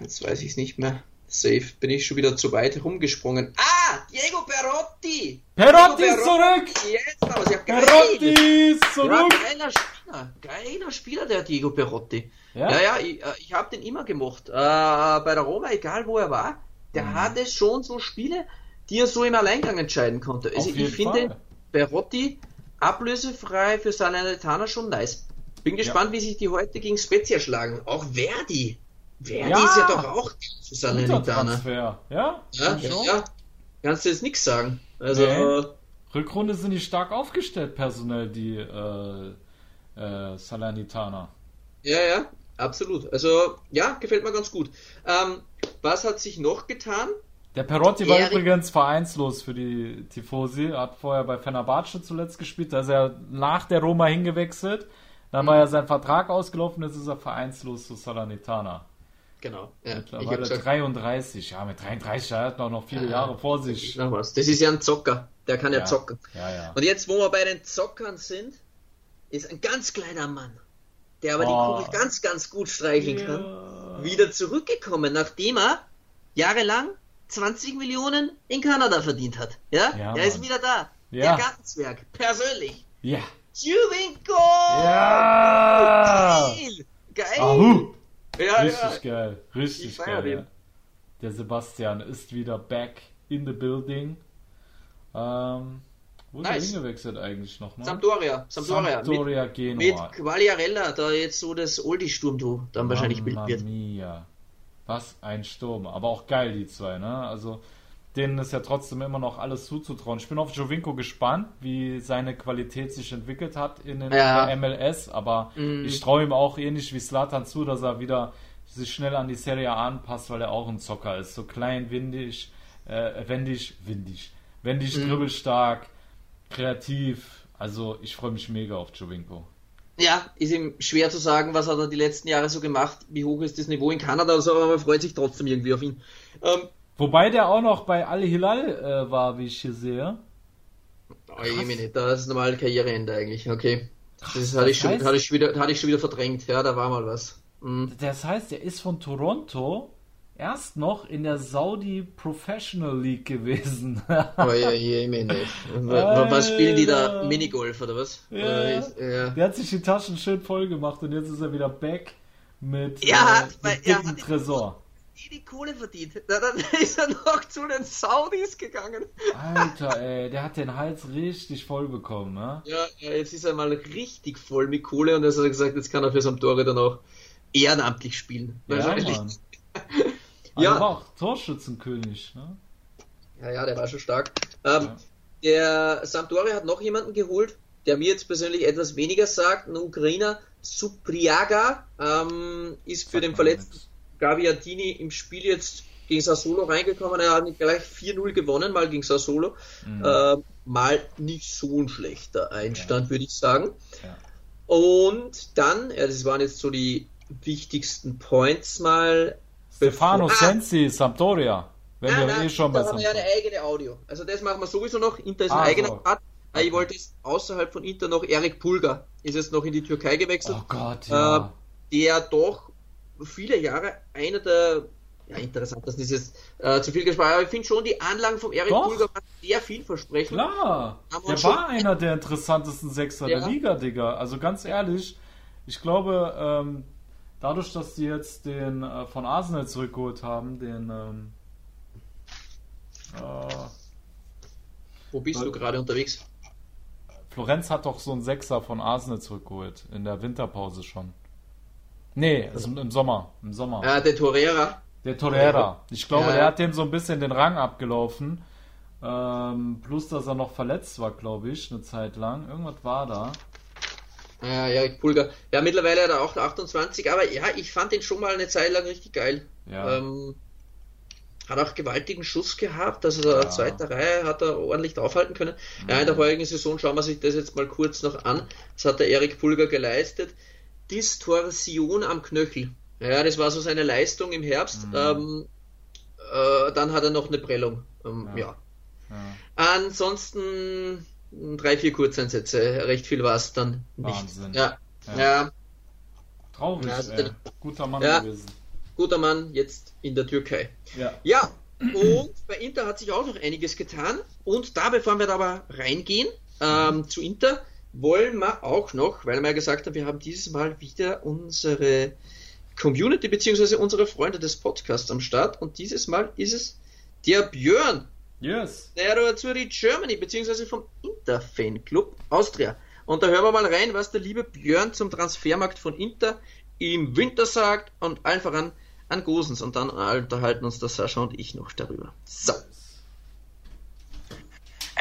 Jetzt weiß ich es nicht mehr. Safe, bin ich schon wieder zu weit rumgesprungen. Ah, Diego Perotti! Perotti Diego ist zurück! Jetzt aber, ja geil! Perotti ist Ja, zurück! geiler Spieler, geiler Spieler, der Diego Perotti. Ja? Ja, ja, ich, äh, ich habe den immer gemocht. Äh, bei der Roma, egal wo er war, der Mhm. hatte schon so Spiele, die er so im Alleingang entscheiden konnte. Also ich finde. Perotti ablösefrei für Salernitana schon nice. Bin gespannt, wie sich die heute gegen Spezia schlagen. Auch Verdi. Verdi Ja. ist ja doch auch Salernitana. Transfer. Ja? Ja, ja. Kannst du jetzt nichts sagen. Also, Nee. äh, Rückrunde sind die stark aufgestellt, personell, die äh, äh, Salernitaner. Ja, ja, absolut. Also, ja, gefällt mir ganz gut. Ähm, was hat sich noch getan? Der Perotti war Erik- übrigens vereinslos für die Tifosi. Er hat vorher bei Fenerbahce zuletzt gespielt. Da ist er nach der Roma hingewechselt. Dann war ja sein Vertrag ausgelaufen. Jetzt ist er vereinslos zu Salernitana. Genau. Ja, ich Mittlerweile gesagt, 33. Ja, mit 33 er hat er noch viele Jahre vor sich. noch was. Das ist ja ein Zocker. Der kann ja, Ja. zocken. Ja, ja. Und jetzt, wo wir bei den Zockern sind, ist ein ganz kleiner Mann, der aber Oh. die Kugel ganz, ganz gut streicheln kann, wieder zurückgekommen, nachdem er jahrelang 20 Millionen in Kanada verdient hat. Ja, Ja, er ist wieder da. Ja. Der Gartenzwerg, persönlich. Ja. Juvinko! Ja! Geil! Geil! Ahu! Ja, Richtig ja. geil. Ich Richtig geil. den. Der Sebastian ist wieder back in the building. Ähm, wo ist er Nice. hingewechselt eigentlich noch? Ne? Sampdoria, Sampdoria. Sampdoria mit, Genua. mit Quagliarella, da jetzt so das Oldie-Sturm dann wahrscheinlich Mamma bildet wird. Mia. Was ein Sturm. Aber auch geil, die zwei, ne? Also, denen ist ja trotzdem immer noch alles zuzutrauen. Ich bin auf Jovinko gespannt, wie seine Qualität sich entwickelt hat in den Ja. der MLS. Aber Mhm. ich traue ihm auch ähnlich wie Slatan zu, dass er wieder sich schnell an die Serie A anpasst, weil er auch ein Zocker ist. So klein, windig, äh, wendig, windig, wendig, Mhm. dribbelstark, kreativ. Also, ich freue mich mega auf Jovinko. Ja, ist ihm schwer zu sagen, was hat er die letzten Jahre so gemacht, wie hoch ist das Niveau in Kanada oder so, aber man freut sich trotzdem irgendwie auf ihn. Ähm, Wobei der auch noch bei Al Hilal äh, war, wie ich hier sehe. oh, Jemine, da ist normal Karriereende eigentlich, okay. Das hatte das ich, schon, heißt- hatte, ich schon wieder, hatte ich schon wieder verdrängt, ja, da war mal was. Mhm. Das heißt, er ist von Toronto erst noch in der Saudi Professional League gewesen. Oh, ja, Jemine. Was was spielen die da? Minigolf oder was? Ja. Oder ist- ja. Der hat sich die Taschen schön voll gemacht und jetzt ist er wieder back mit, Ja, äh, mit er dicken Tresor. Die die Kohle verdient. Na, dann ist er noch zu den Saudis gegangen. Alter, ey, der hat den Hals richtig voll bekommen, ne? Ja, ja, jetzt ist er mal richtig voll mit Kohle und jetzt hat er gesagt, jetzt kann er für Sampdoria dann auch ehrenamtlich spielen. Ja, Wahrscheinlich. Mann. Ja. Also war auch Torschützenkönig, ne? Ja, ja, der war schon stark. Ähm, Ja. Der Sampdoria hat noch jemanden geholt, der mir jetzt persönlich etwas weniger sagt. Ein Ukrainer, Supriaga, ähm, ist für den verletzten. Gaviatini im Spiel jetzt gegen Sassuolo reingekommen. Er hat gleich 4-0 gewonnen, mal gegen Sassuolo. Mhm. Ähm, mal nicht so ein schlechter Einstand, würde ich sagen. Ja. Und dann, ja, das waren jetzt so die wichtigsten Points mal. Stefano bevor- Ah, Sensi, Sampdoria. Wenn Nein, wir nein, eh schon bei da haben wir ja eine eigene Audio. Also das machen wir sowieso noch. Inter ist ein Ah, eigener so. Part. Äh, Ich wollte jetzt außerhalb von Inter noch Erik Pulgar. Ist jetzt noch in die Türkei gewechselt. Oh Gott, ja. der doch viele Jahre einer der ja, interessantesten ist jetzt äh, zu viel gesprochen, aber ich finde schon die Anlagen vom Erik Doch. Pulgar waren sehr vielversprechend. Klar, der war einer der interessantesten Sechser Ja. der Liga, Digga. Also ganz ehrlich, ich glaube, ähm, dadurch, dass die jetzt den äh, von Arsenal zurückgeholt haben, den ähm, äh, Wo bist du gerade unterwegs? Florenz hat doch so einen Sechser von Arsenal zurückgeholt, in der Winterpause schon. Nee, also im Sommer, im Sommer. Äh, der Torreira. Der Torreira. Ich glaube, Ja. der hat dem so ein bisschen den Rang abgelaufen. Ähm, plus, dass er noch verletzt war, glaube ich, eine Zeit lang. Irgendwas war da. Ja, Erik Pulgar. Ja, mittlerweile hat er auch 28, aber ja, ich fand ihn schon mal eine Zeit lang richtig geil. Ja. Ähm, hat auch gewaltigen Schuss gehabt, also der Ja. zweite Reihe hat er ordentlich aufhalten können. Ja, in der vorigen Saison schauen wir sich das jetzt mal kurz noch an. Das hat der Erik Pulgar geleistet. Distorsion am Knöchel. Ja, das war so seine Leistung im Herbst. Mhm. Ähm, äh, dann hat er noch eine Prellung. Ähm, Ja. ja. Ja. Ansonsten drei, vier Kurzeinsätze. Recht viel war es dann nicht. Wahnsinn. Ja. Ja. ja. Traurig, der- Guter Mann gewesen. guter Mann jetzt in der Türkei. Ja. Ja, und bei Inter hat sich auch noch einiges getan. Und da, bevor wir da aber reingehen ähm, zu Inter, wollen wir auch noch, weil wir ja gesagt haben, wir haben dieses Mal wieder unsere Community bzw. unsere Freunde des Podcasts am Start. Und dieses Mal ist es der Björn, Yes. der Azzurri Germany bzw. vom Inter Fanclub Austria. Und da hören wir mal rein, was der liebe Björn zum Transfermarkt von Inter im Winter sagt und allen voran an Gosens. Und dann unterhalten uns der Sascha und ich noch darüber. So.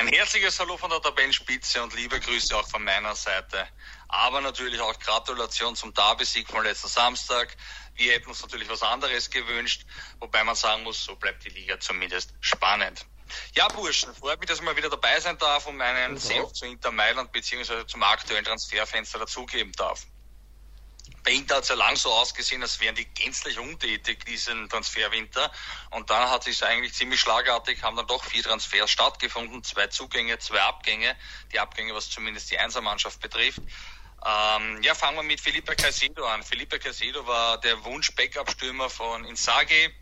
Ein herzliches Hallo von der Tabellenspitze und liebe Grüße auch von meiner Seite. Aber natürlich auch Gratulation zum Derby-Sieg von letzten Samstag. Wir hätten uns natürlich was anderes gewünscht, wobei man sagen muss, so bleibt die Liga zumindest spannend. Ja, Burschen, freut mich, dass ich mal wieder dabei sein darf und meinen Senf zu Inter Mailand bzw. zum aktuellen Transferfenster dazugeben darf. Bei Inter hat es ja lang so ausgesehen, als wären die gänzlich untätig diesen Transferwinter. Und dann hat sich eigentlich ziemlich schlagartig, haben dann doch vier Transfers stattgefunden, zwei Zugänge, zwei Abgänge. Die Abgänge, was zumindest die Einsermannschaft betrifft. Ähm, ja, fangen wir mit Felipe Caicedo an. Felipe Caicedo war der Wunsch-Backup-Stürmer von Inzaghi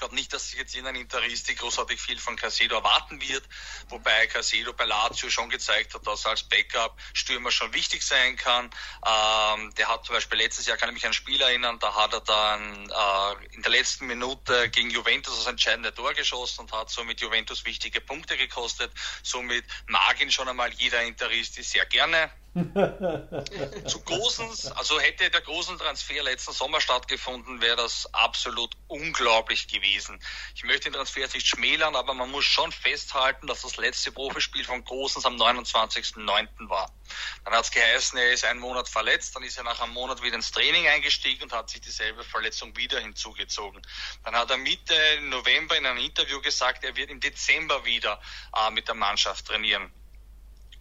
glaube nicht, dass sich jetzt in irgendein Interiste großartig viel von Casedo erwarten wird, wobei Casedo bei Lazio schon gezeigt hat, dass er als Backup-Stürmer schon wichtig sein kann. Ähm, der hat zum Beispiel letztes Jahr, kann ich mich an ein Spiel erinnern, da hat er dann äh, in der letzten Minute gegen Juventus das entscheidende Tor geschossen und hat somit Juventus wichtige Punkte gekostet. Somit mag ihn schon einmal jeder Interisti sehr gerne. Zu Gosens, also hätte der großen Transfer letzten Sommer stattgefunden, wäre das absolut unglaublich gewesen. Ich möchte den Transfer jetzt nicht schmälern, aber man muss schon festhalten, dass das letzte Profispiel von Gosens am 29.09. war. Dann hat es geheißen, er ist einen Monat verletzt, dann ist er nach einem Monat wieder ins Training eingestiegen und hat sich dieselbe Verletzung wieder hinzugezogen. Dann hat er Mitte November in einem Interview gesagt, er wird im Dezember wieder äh, mit der Mannschaft trainieren.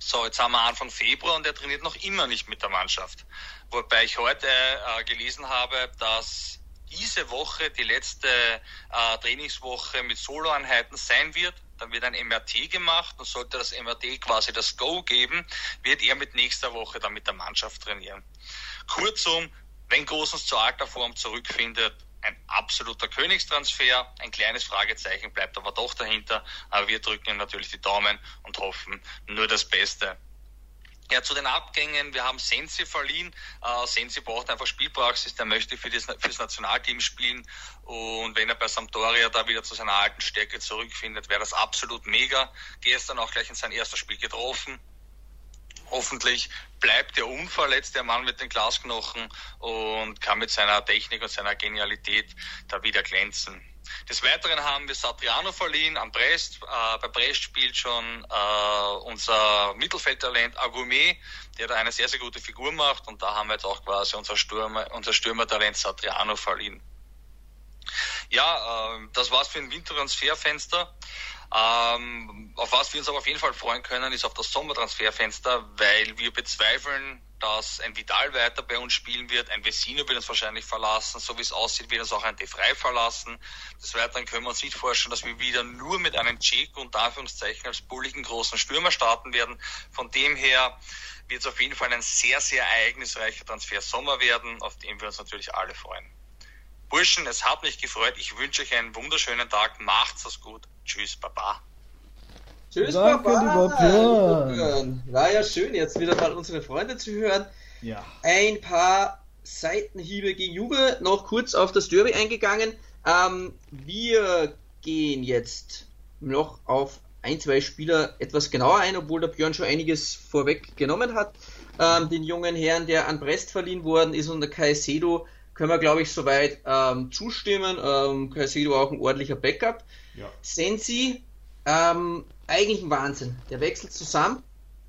So, jetzt haben wir Anfang Februar und er trainiert noch immer nicht mit der Mannschaft. Wobei ich heute äh, gelesen habe, dass diese Woche die letzte äh, Trainingswoche mit Soloeinheiten sein wird. Dann wird ein MRT gemacht und sollte das MRT quasi das Go geben, wird er mit nächster Woche dann mit der Mannschaft trainieren. Kurzum, wenn Großens zur alter Form zurückfindet, ein absoluter Königstransfer. Ein kleines Fragezeichen bleibt aber doch dahinter. Aber wir drücken natürlich die Daumen und hoffen nur das Beste. Ja, zu den Abgängen. Wir haben Sensi verliehen. Uh, Sensi braucht einfach Spielpraxis. Der möchte für das, fürs Nationalteam spielen. Und wenn er bei Sampdoria da wieder zu seiner alten Stärke zurückfindet, wäre das absolut mega. Gestern auch gleich in sein erstes Spiel getroffen hoffentlich bleibt er der Mann mit den Glasknochen und kann mit seiner Technik und seiner Genialität da wieder glänzen. Des Weiteren haben wir Satriano verliehen an Brest. Äh, bei Brest spielt schon äh, unser Mittelfeldtalent Agumé, der da eine sehr, sehr gute Figur macht. Und da haben wir jetzt auch quasi unser, Stürmer, unser Stürmertalent Satriano verliehen. Ja, äh, das war's für ein Wintertransferfenster. Ähm, auf was wir uns aber auf jeden Fall freuen können, ist auf das Sommertransferfenster, weil wir bezweifeln, dass ein Vidal weiter bei uns spielen wird, ein Vecino wird uns wahrscheinlich verlassen, so wie es aussieht, wird uns auch ein De Frey verlassen. Des Weiteren können wir uns nicht vorstellen, dass wir wieder nur mit einem Check und Anführungszeichen als bulligen großen Stürmer starten werden. Von dem her wird es auf jeden Fall ein sehr, sehr ereignisreicher Transfer Sommer werden, auf den wir uns natürlich alle freuen. Burschen, es hat mich gefreut. Ich wünsche euch einen wunderschönen Tag. Macht's es gut. Tschüss, Baba. Tschüss, Danke, Baba. Lieber Björn. War ja schön, jetzt wieder mal unsere Freunde zu hören. Ja. Ein paar Seitenhiebe gegen Juve. Noch kurz auf das Derby eingegangen. Ähm, wir gehen jetzt noch auf ein, zwei Spieler etwas genauer ein, obwohl der Björn schon einiges vorweg genommen hat. Ähm, den jungen Herrn, der an Brest verliehen worden ist, und der Caicedo können wir, glaube ich, soweit ähm, zustimmen. Ähm, Caicedo auch ein ordentlicher Backup. Ja. Sensi, ähm, eigentlich ein Wahnsinn. Der wechselt zusammen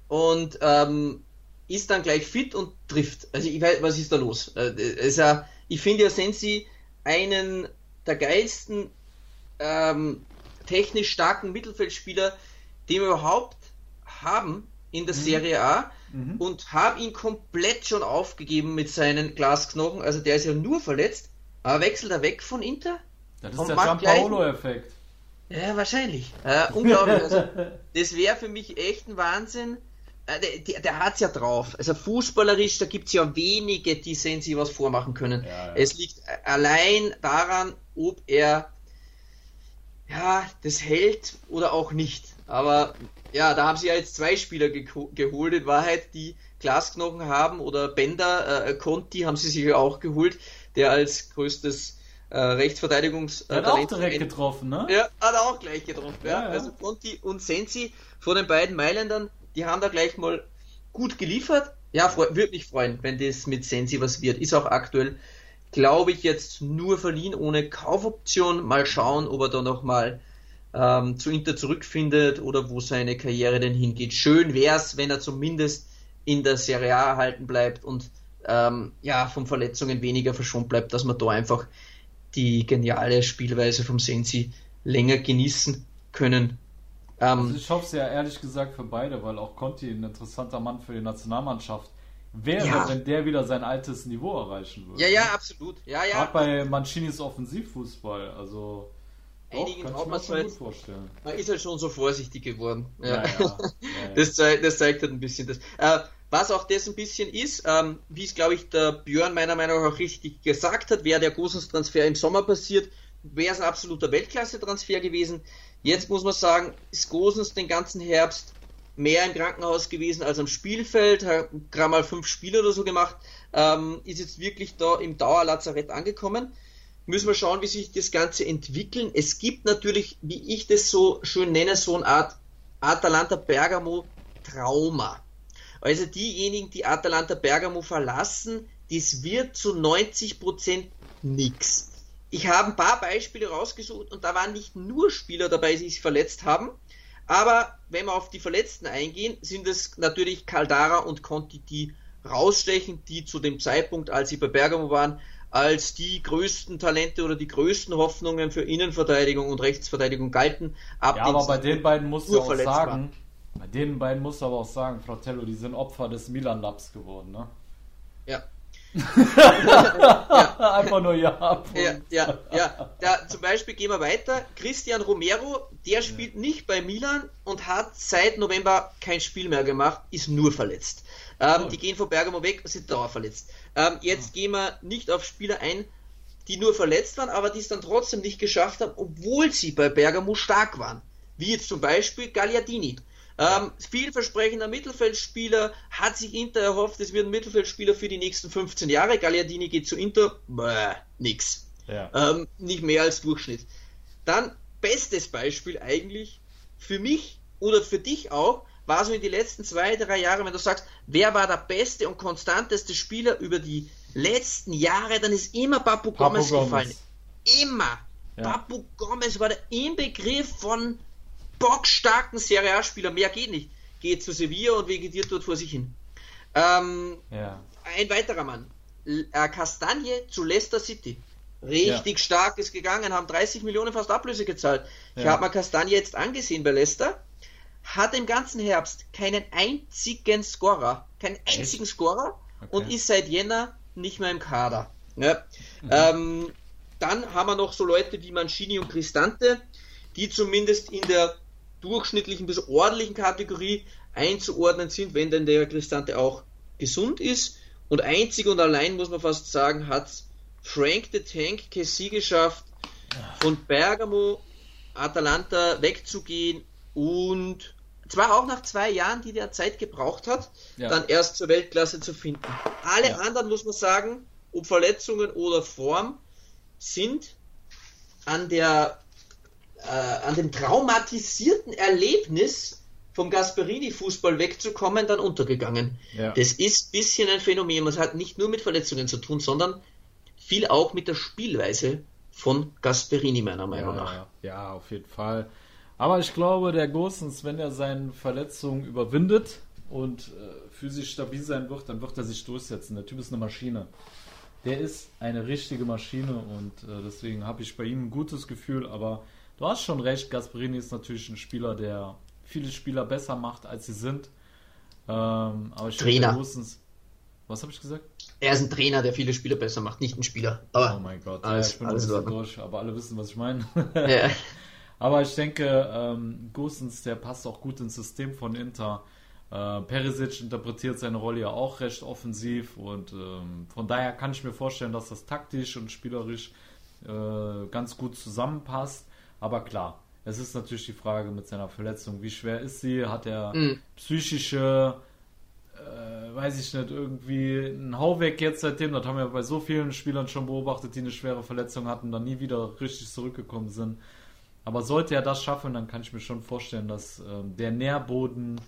und ähm, ist dann gleich fit und trifft. Also ich weiß, was ist da los? Äh, also, ich finde ja Sensi einen der geilsten ähm, technisch starken Mittelfeldspieler, den wir überhaupt haben in der mhm. Serie A mhm. und habe ihn komplett schon aufgegeben mit seinen Glasknochen. Also der ist ja nur verletzt, aber wechselt er weg von Inter? Das ist der Gianpaolo-Effekt. Ja, wahrscheinlich. Äh, unglaublich. Also, das wäre für mich echt ein Wahnsinn. Äh, der, der hat es ja drauf. Also fußballerisch, da gibt es ja wenige, die sehen sich was vormachen können. Ja, ja. Es liegt allein daran, ob er ja, das hält oder auch nicht. Aber ja, da haben sie ja jetzt zwei Spieler ge geholt, in Wahrheit, die Glasknochen haben oder Bender, äh, Conti haben sie sich ja auch geholt, der als größtes äh, Rechtsverteidigungs... Äh, hat auch direkt getroffen, ne? Ja, hat er auch gleich getroffen, ja. ja. Also Conti und Sensi von den beiden Mailändern, die haben da gleich mal gut geliefert. Ja, würde mich freuen, wenn das mit Sensi was wird. Ist auch aktuell, glaube ich, jetzt nur verliehen ohne Kaufoption. Mal schauen, ob er da nochmal ähm, zu Inter zurückfindet oder wo seine Karriere denn hingeht. Schön wäre es, wenn er zumindest in der Serie A erhalten bleibt und ähm, ja, von Verletzungen weniger verschont bleibt, dass man da einfach die geniale Spielweise vom Sensi länger genießen können. Ähm, also ich hoffe es ja ehrlich gesagt für beide, weil auch Conti ein interessanter Mann für die Nationalmannschaft wäre, ja. wenn der wieder sein altes Niveau erreichen würde. Ja, ja, absolut. Ja, ja. Gerade bei Mancinis Offensivfußball, also einigen Doch, man mir gut vorstellen. Man ist halt schon so vorsichtig geworden. Ja. Ja, ja. das, zeigt, das, zeigt, halt ein bisschen das. Äh, was auch das ein bisschen ist, ähm, wie es glaube ich der Björn meiner Meinung nach auch richtig gesagt hat, wäre der Gosens-Transfer im Sommer passiert, wäre es ein absoluter Weltklasse-Transfer gewesen. Jetzt muss man sagen, ist Gosens den ganzen Herbst mehr im Krankenhaus gewesen als am Spielfeld, hat gerade mal fünf Spiele oder so gemacht, ähm, ist jetzt wirklich da im Dauerlazarett angekommen. Müssen wir schauen, wie sich das Ganze entwickeln. Es gibt natürlich, wie ich das so schön nenne, so eine Art Atalanta Bergamo Trauma. Also diejenigen, die Atalanta Bergamo verlassen, das wird zu 90% nix. Ich habe ein paar Beispiele rausgesucht und da waren nicht nur Spieler dabei, die sich verletzt haben, aber wenn wir auf die Verletzten eingehen, sind es natürlich Caldara und Conti, die rausstechen, die zu dem Zeitpunkt, als sie bei Bergamo waren, als die größten Talente oder die größten Hoffnungen für Innenverteidigung und Rechtsverteidigung galten. ja, aber bei den beiden musst du auch sagen, bei den beiden musst du aber auch sagen, Fratello, die sind Opfer des Milan Labs geworden, ne? Ja. Ja. Einfach nur ja. Ja, ja, ja. ja. Zum Beispiel gehen wir weiter. Christian Romero, der spielt ja. nicht bei Milan und hat seit November kein Spiel mehr gemacht, ist nur verletzt. Ähm, oh. Die gehen von Bergamo weg, sind dauerverletzt. Ähm, jetzt oh. gehen wir nicht auf Spieler ein, die nur verletzt waren, aber die es dann trotzdem nicht geschafft haben, obwohl sie bei Bergamo stark waren. Wie jetzt zum Beispiel Gagliardini. Ähm, vielversprechender Mittelfeldspieler, hat sich Inter erhofft, es wird ein Mittelfeldspieler für die nächsten 15 Jahre. Gagliardini geht zu Inter, bäh, nix. Ja. Ähm, nicht mehr als Durchschnitt. Dann, bestes Beispiel eigentlich, für mich oder für dich auch, war so in den letzten zwei, drei Jahren, wenn du sagst, wer war der beste und konstanteste Spieler über die letzten Jahre, dann ist immer Papu, Papu Gomez, Gomez gefallen. Immer. Ja. Papu Gomez war der Inbegriff von bockstarken Serie A-Spieler, mehr geht nicht. Geht zu Sevilla und vegetiert dort vor sich hin. Ähm, ja. Ein weiterer Mann, äh, Castagne zu Leicester City. Richtig ja. stark ist gegangen, haben 30 Millionen fast Ablöse gezahlt. Ich habe mal Castagne jetzt angesehen bei Leicester. Hat im ganzen Herbst keinen einzigen Scorer, keinen einzigen Echt? Scorer okay. und ist seit Jänner nicht mehr im Kader. Ja. Mhm. Ähm, dann haben wir noch so Leute wie Mancini und Cristante, die zumindest in der durchschnittlichen bis ordentlichen Kategorie einzuordnen sind, wenn denn der Cristante auch gesund ist. Und einzig und allein muss man fast sagen, hat Frank the Tank Kessie geschafft, von Bergamo Atalanta wegzugehen und zwar auch nach zwei Jahren, die der Zeit gebraucht hat, ja. dann erst zur Weltklasse zu finden. Alle ja. anderen, muss man sagen, ob Verletzungen oder Form, sind an der äh, an dem traumatisierten Erlebnis vom Gasperini-Fußball wegzukommen, dann untergegangen. Ja. Das ist ein bisschen ein Phänomen. Es hat nicht nur mit Verletzungen zu tun, sondern viel auch mit der Spielweise von Gasperini, meiner Meinung ja, nach. Ja, auf jeden Fall. Aber ich glaube, der Gosens, wenn er seine Verletzungen überwindet und äh, physisch stabil sein wird, dann wird er sich durchsetzen. Der Typ ist eine Maschine. Der ist eine richtige Maschine und äh, deswegen habe ich bei ihm ein gutes Gefühl, aber Du hast schon recht, Gasperini ist natürlich ein Spieler, der viele Spieler besser macht, als sie sind. Ähm, aber ich Trainer. Denke, was habe ich gesagt? Er ist ein Trainer, der viele Spieler besser macht, nicht ein Spieler. Aber oh mein Gott, alles, ja, ich bin alles ein durch, aber alle wissen, was ich meine. ja. Aber ich denke, ähm, Gosens, der passt auch gut ins System von Inter. Äh, Perisic interpretiert seine Rolle ja auch recht offensiv und ähm, von daher kann ich mir vorstellen, dass das taktisch und spielerisch äh, ganz gut zusammenpasst. Aber klar, es ist natürlich die Frage mit seiner Verletzung, wie schwer ist sie? Hat er mhm. psychische, äh, weiß ich nicht, irgendwie einen Hau weg jetzt seitdem? Das haben wir bei so vielen Spielern schon beobachtet, die eine schwere Verletzung hatten, dann nie wieder richtig zurückgekommen sind. Aber sollte er das schaffen, dann kann ich mir schon vorstellen, dass äh, der Nährboden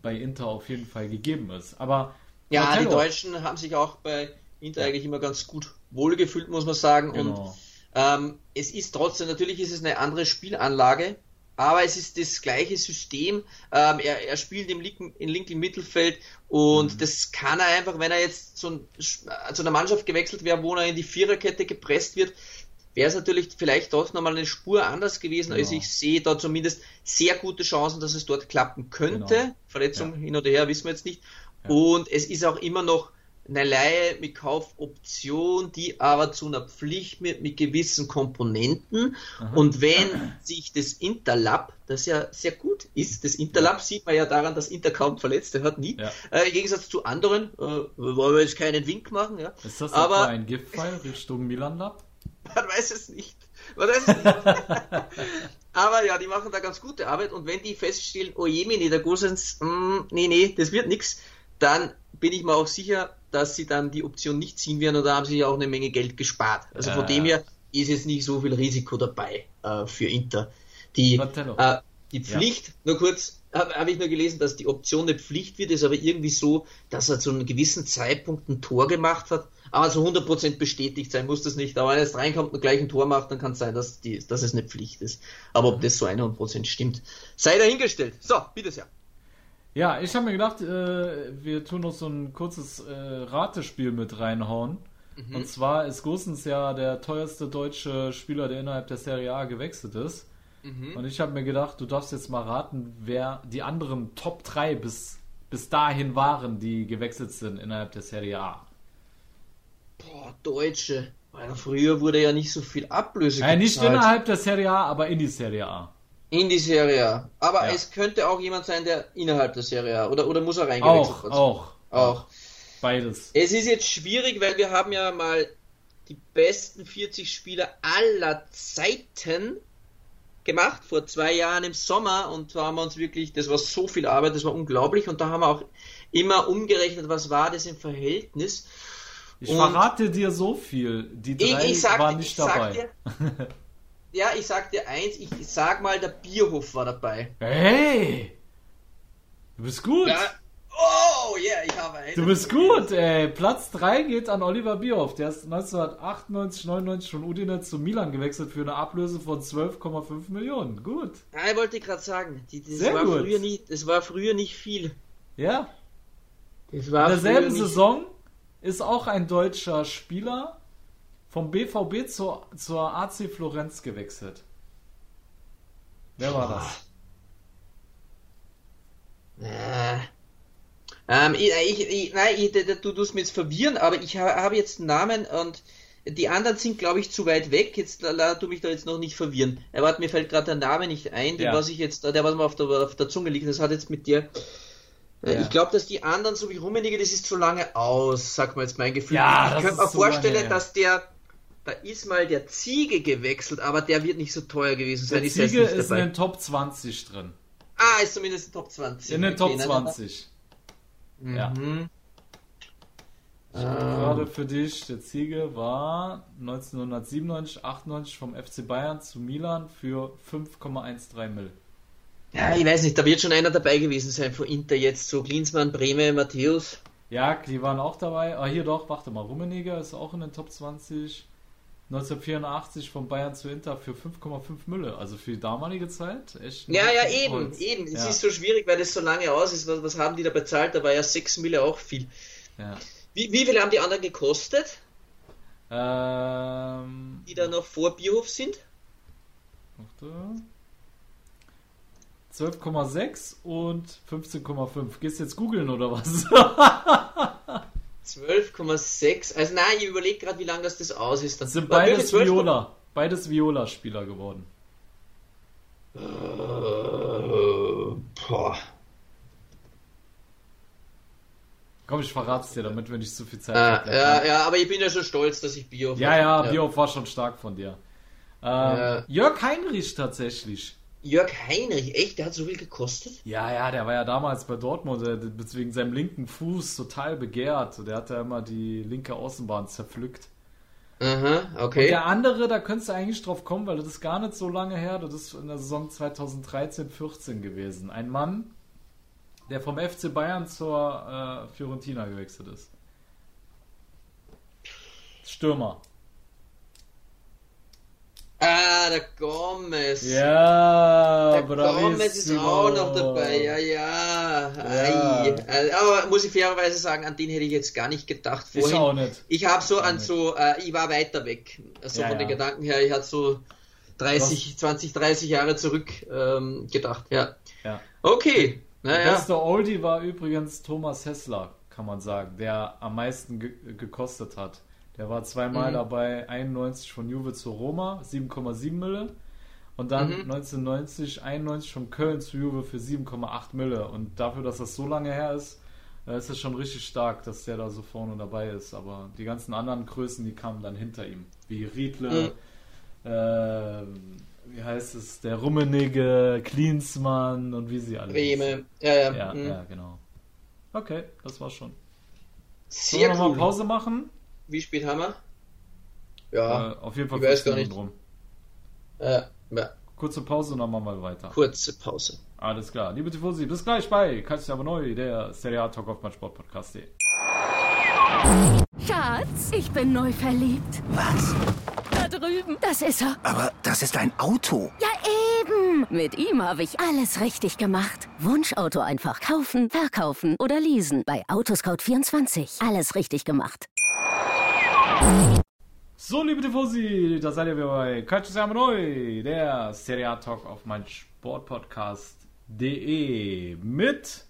bei Inter auf jeden Fall gegeben ist. Aber ja, Martello, die Deutschen haben sich auch bei Inter ja. eigentlich immer ganz gut wohlgefühlt, muss man sagen. Genau. Und ähm, es ist trotzdem, natürlich ist es eine andere Spielanlage, aber es ist das gleiche System. Ähm, er, er spielt im linken, im linken Mittelfeld und mhm. das kann er einfach, wenn er jetzt zu, ein, zu einer Mannschaft gewechselt wäre, wo er in die Viererkette gepresst wird, wäre es natürlich vielleicht doch nochmal eine Spur anders gewesen. Genau. Also ich sehe da zumindest sehr gute Chancen, dass es dort klappen könnte. Genau. Verletzung ja. hin oder her, wissen wir jetzt nicht. Ja. Und es ist auch immer noch eine Leihe mit Kaufoption, die aber zu einer Pflicht mit, mit gewissen Komponenten. Aha. Und wenn sich das Interlab, das ja sehr gut ist, das Interlab sieht man ja daran, dass Inter kaum Verletzte hat, nie. Ja. Äh, Im Gegensatz zu anderen, äh, wollen wir jetzt keinen Wink machen. Ja. Ist das aber ein Giftpfeil Richtung Milan Lab? Man weiß es nicht. Man weiß es nicht. aber ja, die machen da ganz gute Arbeit und wenn die feststellen, oh je, der Gosens, mm, nee, nee, das wird nichts, dann bin ich mir auch sicher, dass sie dann die Option nicht ziehen werden und da haben sie ja auch eine Menge Geld gespart. Also von dem her ist jetzt nicht so viel Risiko dabei äh, für Inter. Die, äh, die Pflicht, ja. nur kurz, habe hab ich nur gelesen, dass die Option eine Pflicht wird, ist aber irgendwie so, dass er zu einem gewissen Zeitpunkt ein Tor gemacht hat, aber zu 100% bestätigt sein muss das nicht. Aber wenn er jetzt reinkommt und gleich ein Tor macht, dann kann es sein, dass, die, dass es eine Pflicht ist. Aber ob das so 100% stimmt, sei dahingestellt. So, bitte sehr. Ja, ich habe mir gedacht, äh, wir tun noch so ein kurzes äh, Ratespiel mit reinhauen. Mhm. Und zwar ist Gosens ja der teuerste deutsche Spieler, der innerhalb der Serie A gewechselt ist. Mhm. Und ich habe mir gedacht, du darfst jetzt mal raten, wer die anderen Top 3 bis, bis dahin waren, die gewechselt sind innerhalb der Serie A. Boah, Deutsche. Weil früher wurde ja nicht so viel Ablöse äh, Nicht innerhalb der Serie A, aber in die Serie A. In die Serie A. Aber ja. es könnte auch jemand sein, der innerhalb der Serie A. Oder, oder muss er reingewechselt auch, Auch, auch. Beides. Es ist jetzt schwierig, weil wir haben ja mal die besten 40 Spieler aller Zeiten gemacht, vor zwei Jahren im Sommer. Und da haben wir uns wirklich, das war so viel Arbeit, das war unglaublich. Und da haben wir auch immer umgerechnet, was war das im Verhältnis. Ich und verrate dir so viel. Die drei ich, ich sag, waren nicht dabei. Dir, Ja, ich sag dir eins, ich sag mal, der Bierhof war dabei. Hey! Du bist gut! Ja. Oh, yeah, ich habe einen. Du bist gut, ey. Platz 3 geht an Oliver Bierhoff. Der ist 1998, 99 von Udine zu Milan gewechselt für eine Ablöse von 12,5 Millionen. Gut. Ja, ich wollte gerade sagen, die, das, Sehr war gut. Früher nicht, das war früher nicht viel. Ja. In derselben Saison ist auch ein deutscher Spieler vom BVB zur, zur AC Florenz gewechselt. Wer war das? Äh, ähm, ich, ich, ich, nein, ich, du tust mir jetzt verwirren, aber ich habe jetzt einen Namen und die anderen sind, glaube ich, zu weit weg. Jetzt la, tu mich da jetzt noch nicht verwirren. Erwarte, mir fällt gerade der Name nicht ein, ja. was ich jetzt, der was mir auf der, auf der Zunge liegt. Das hat jetzt mit dir. Äh, ja. Ich glaube, dass die anderen, so wie Rummenigge, das ist zu lange aus, sagt man jetzt mein Gefühl. Ja, ich könnte mir vorstellen, lange, dass der da ist mal der Ziege gewechselt, aber der wird nicht so teuer gewesen sein. Der Ziege ist, ist in den Top 20 drin. Ah, ist zumindest in den Top 20. In den Top okay, 20. Mhm. Ja. Ich ähm. gerade für dich, der Ziege war 1997, 98 vom FC Bayern zu Milan für 5,13 Mill. Ja, ich weiß nicht, da wird schon einer dabei gewesen sein von Inter jetzt, so Klinsmann, Breme, Matthäus. Ja, die waren auch dabei. Ah, hier doch, warte mal, Rummeniger ist auch in den Top 20. 1984 von Bayern zu Inter für 5,5 Mülle. Also für die damalige Zeit echt. Ja, ja, eben, Holz. eben. Es ja. ist so schwierig, weil das so lange aus ist. Was, was, haben die da bezahlt? Da war ja 6 Mülle auch viel. Ja. Wie, wie viel haben die anderen gekostet? Ähm, die da noch vor Bierhof sind? 12,6 und 15,5. Gehst du jetzt googeln oder was? 12,6. Also nein, ich überlege gerade, wie lange das, das aus ist. Das sind beides Viola. Beides Viola-Spieler geworden. Uh, boah. Komm, ich verrate es dir, damit wir nicht zu viel Zeit haben. Ah, ja, ja, aber ich bin ja schon stolz, dass ich Biof Ja, ja, ja. Biof war schon stark von dir. Ähm, ja. Jörg Heinrich tatsächlich. Jörg Heinrich, echt? Der hat so viel gekostet? Ja, ja, der war ja damals bei Dortmund wegen seinem linken Fuß total begehrt. Der hat ja immer die linke Außenbahn zerpflückt. Aha, okay. Und der andere, da könntest du eigentlich drauf kommen, weil das ist gar nicht so lange her, das ist in der Saison 2013-14 gewesen. Ein Mann, der vom FC Bayern zur äh, Fiorentina gewechselt ist. Stürmer. Ah, der Gomez. Ja, der bravissimo. Gomez ist auch noch dabei. Ja, ja. Ja. Ei. Äh, Aber muss ich fairerweise sagen, an den hätte ich jetzt gar nicht gedacht Ich vorhin. auch nicht. Ich habe so an so, äh, ich war weiter weg. Also Ja, von den ja. Gedanken her, ich hatte so 30, 20, 30 Jahre zurück ähm, gedacht. Ja. Ja. Okay. Der Naja. beste Oldie war übrigens Thomas Hessler, kann man sagen, der am meisten ge gekostet hat. Der war zweimal Mhm. dabei, 91 von Juve zu Roma, 7,7 Mille. Und dann Mhm. 1990, 91 von Köln zu Juve für 7,8 Mille. Und dafür, dass das so lange her ist, äh, ist es schon richtig stark, dass der da so vorne dabei ist. Aber die ganzen anderen Größen, die kamen dann hinter ihm. Wie Riedle, Mhm. äh, wie heißt es, der Rummenigge, Klinsmann und wie sie alle. Breme. Ja, ja. Ja, mhm. ja, genau. Okay, das war's schon. Sollen Sehr wir nochmal cool. Pause machen? Wie spät haben wir? Ja. Äh, auf jeden Fall ich weiß 15 gar nicht. Minuten rum. Äh, ja. Kurze Pause und dann machen wir weiter. Kurze Pause. Alles klar. Liebe Tifosi, bis gleich bei Calcio aber neu, der Serie A Talk auf mein Sportpodcast.de. Schatz, ich bin neu verliebt. Was? Da drüben. Das ist er. Aber das ist ein Auto. Ja, eben. Mit ihm habe ich alles richtig gemacht. Wunschauto einfach kaufen, verkaufen oder leasen. Bei Autoscout24. Alles richtig gemacht. So, liebe Tifosi, da seid ihr wieder bei aber neu, der Serie A Talk auf mein Sportpodcast.de mit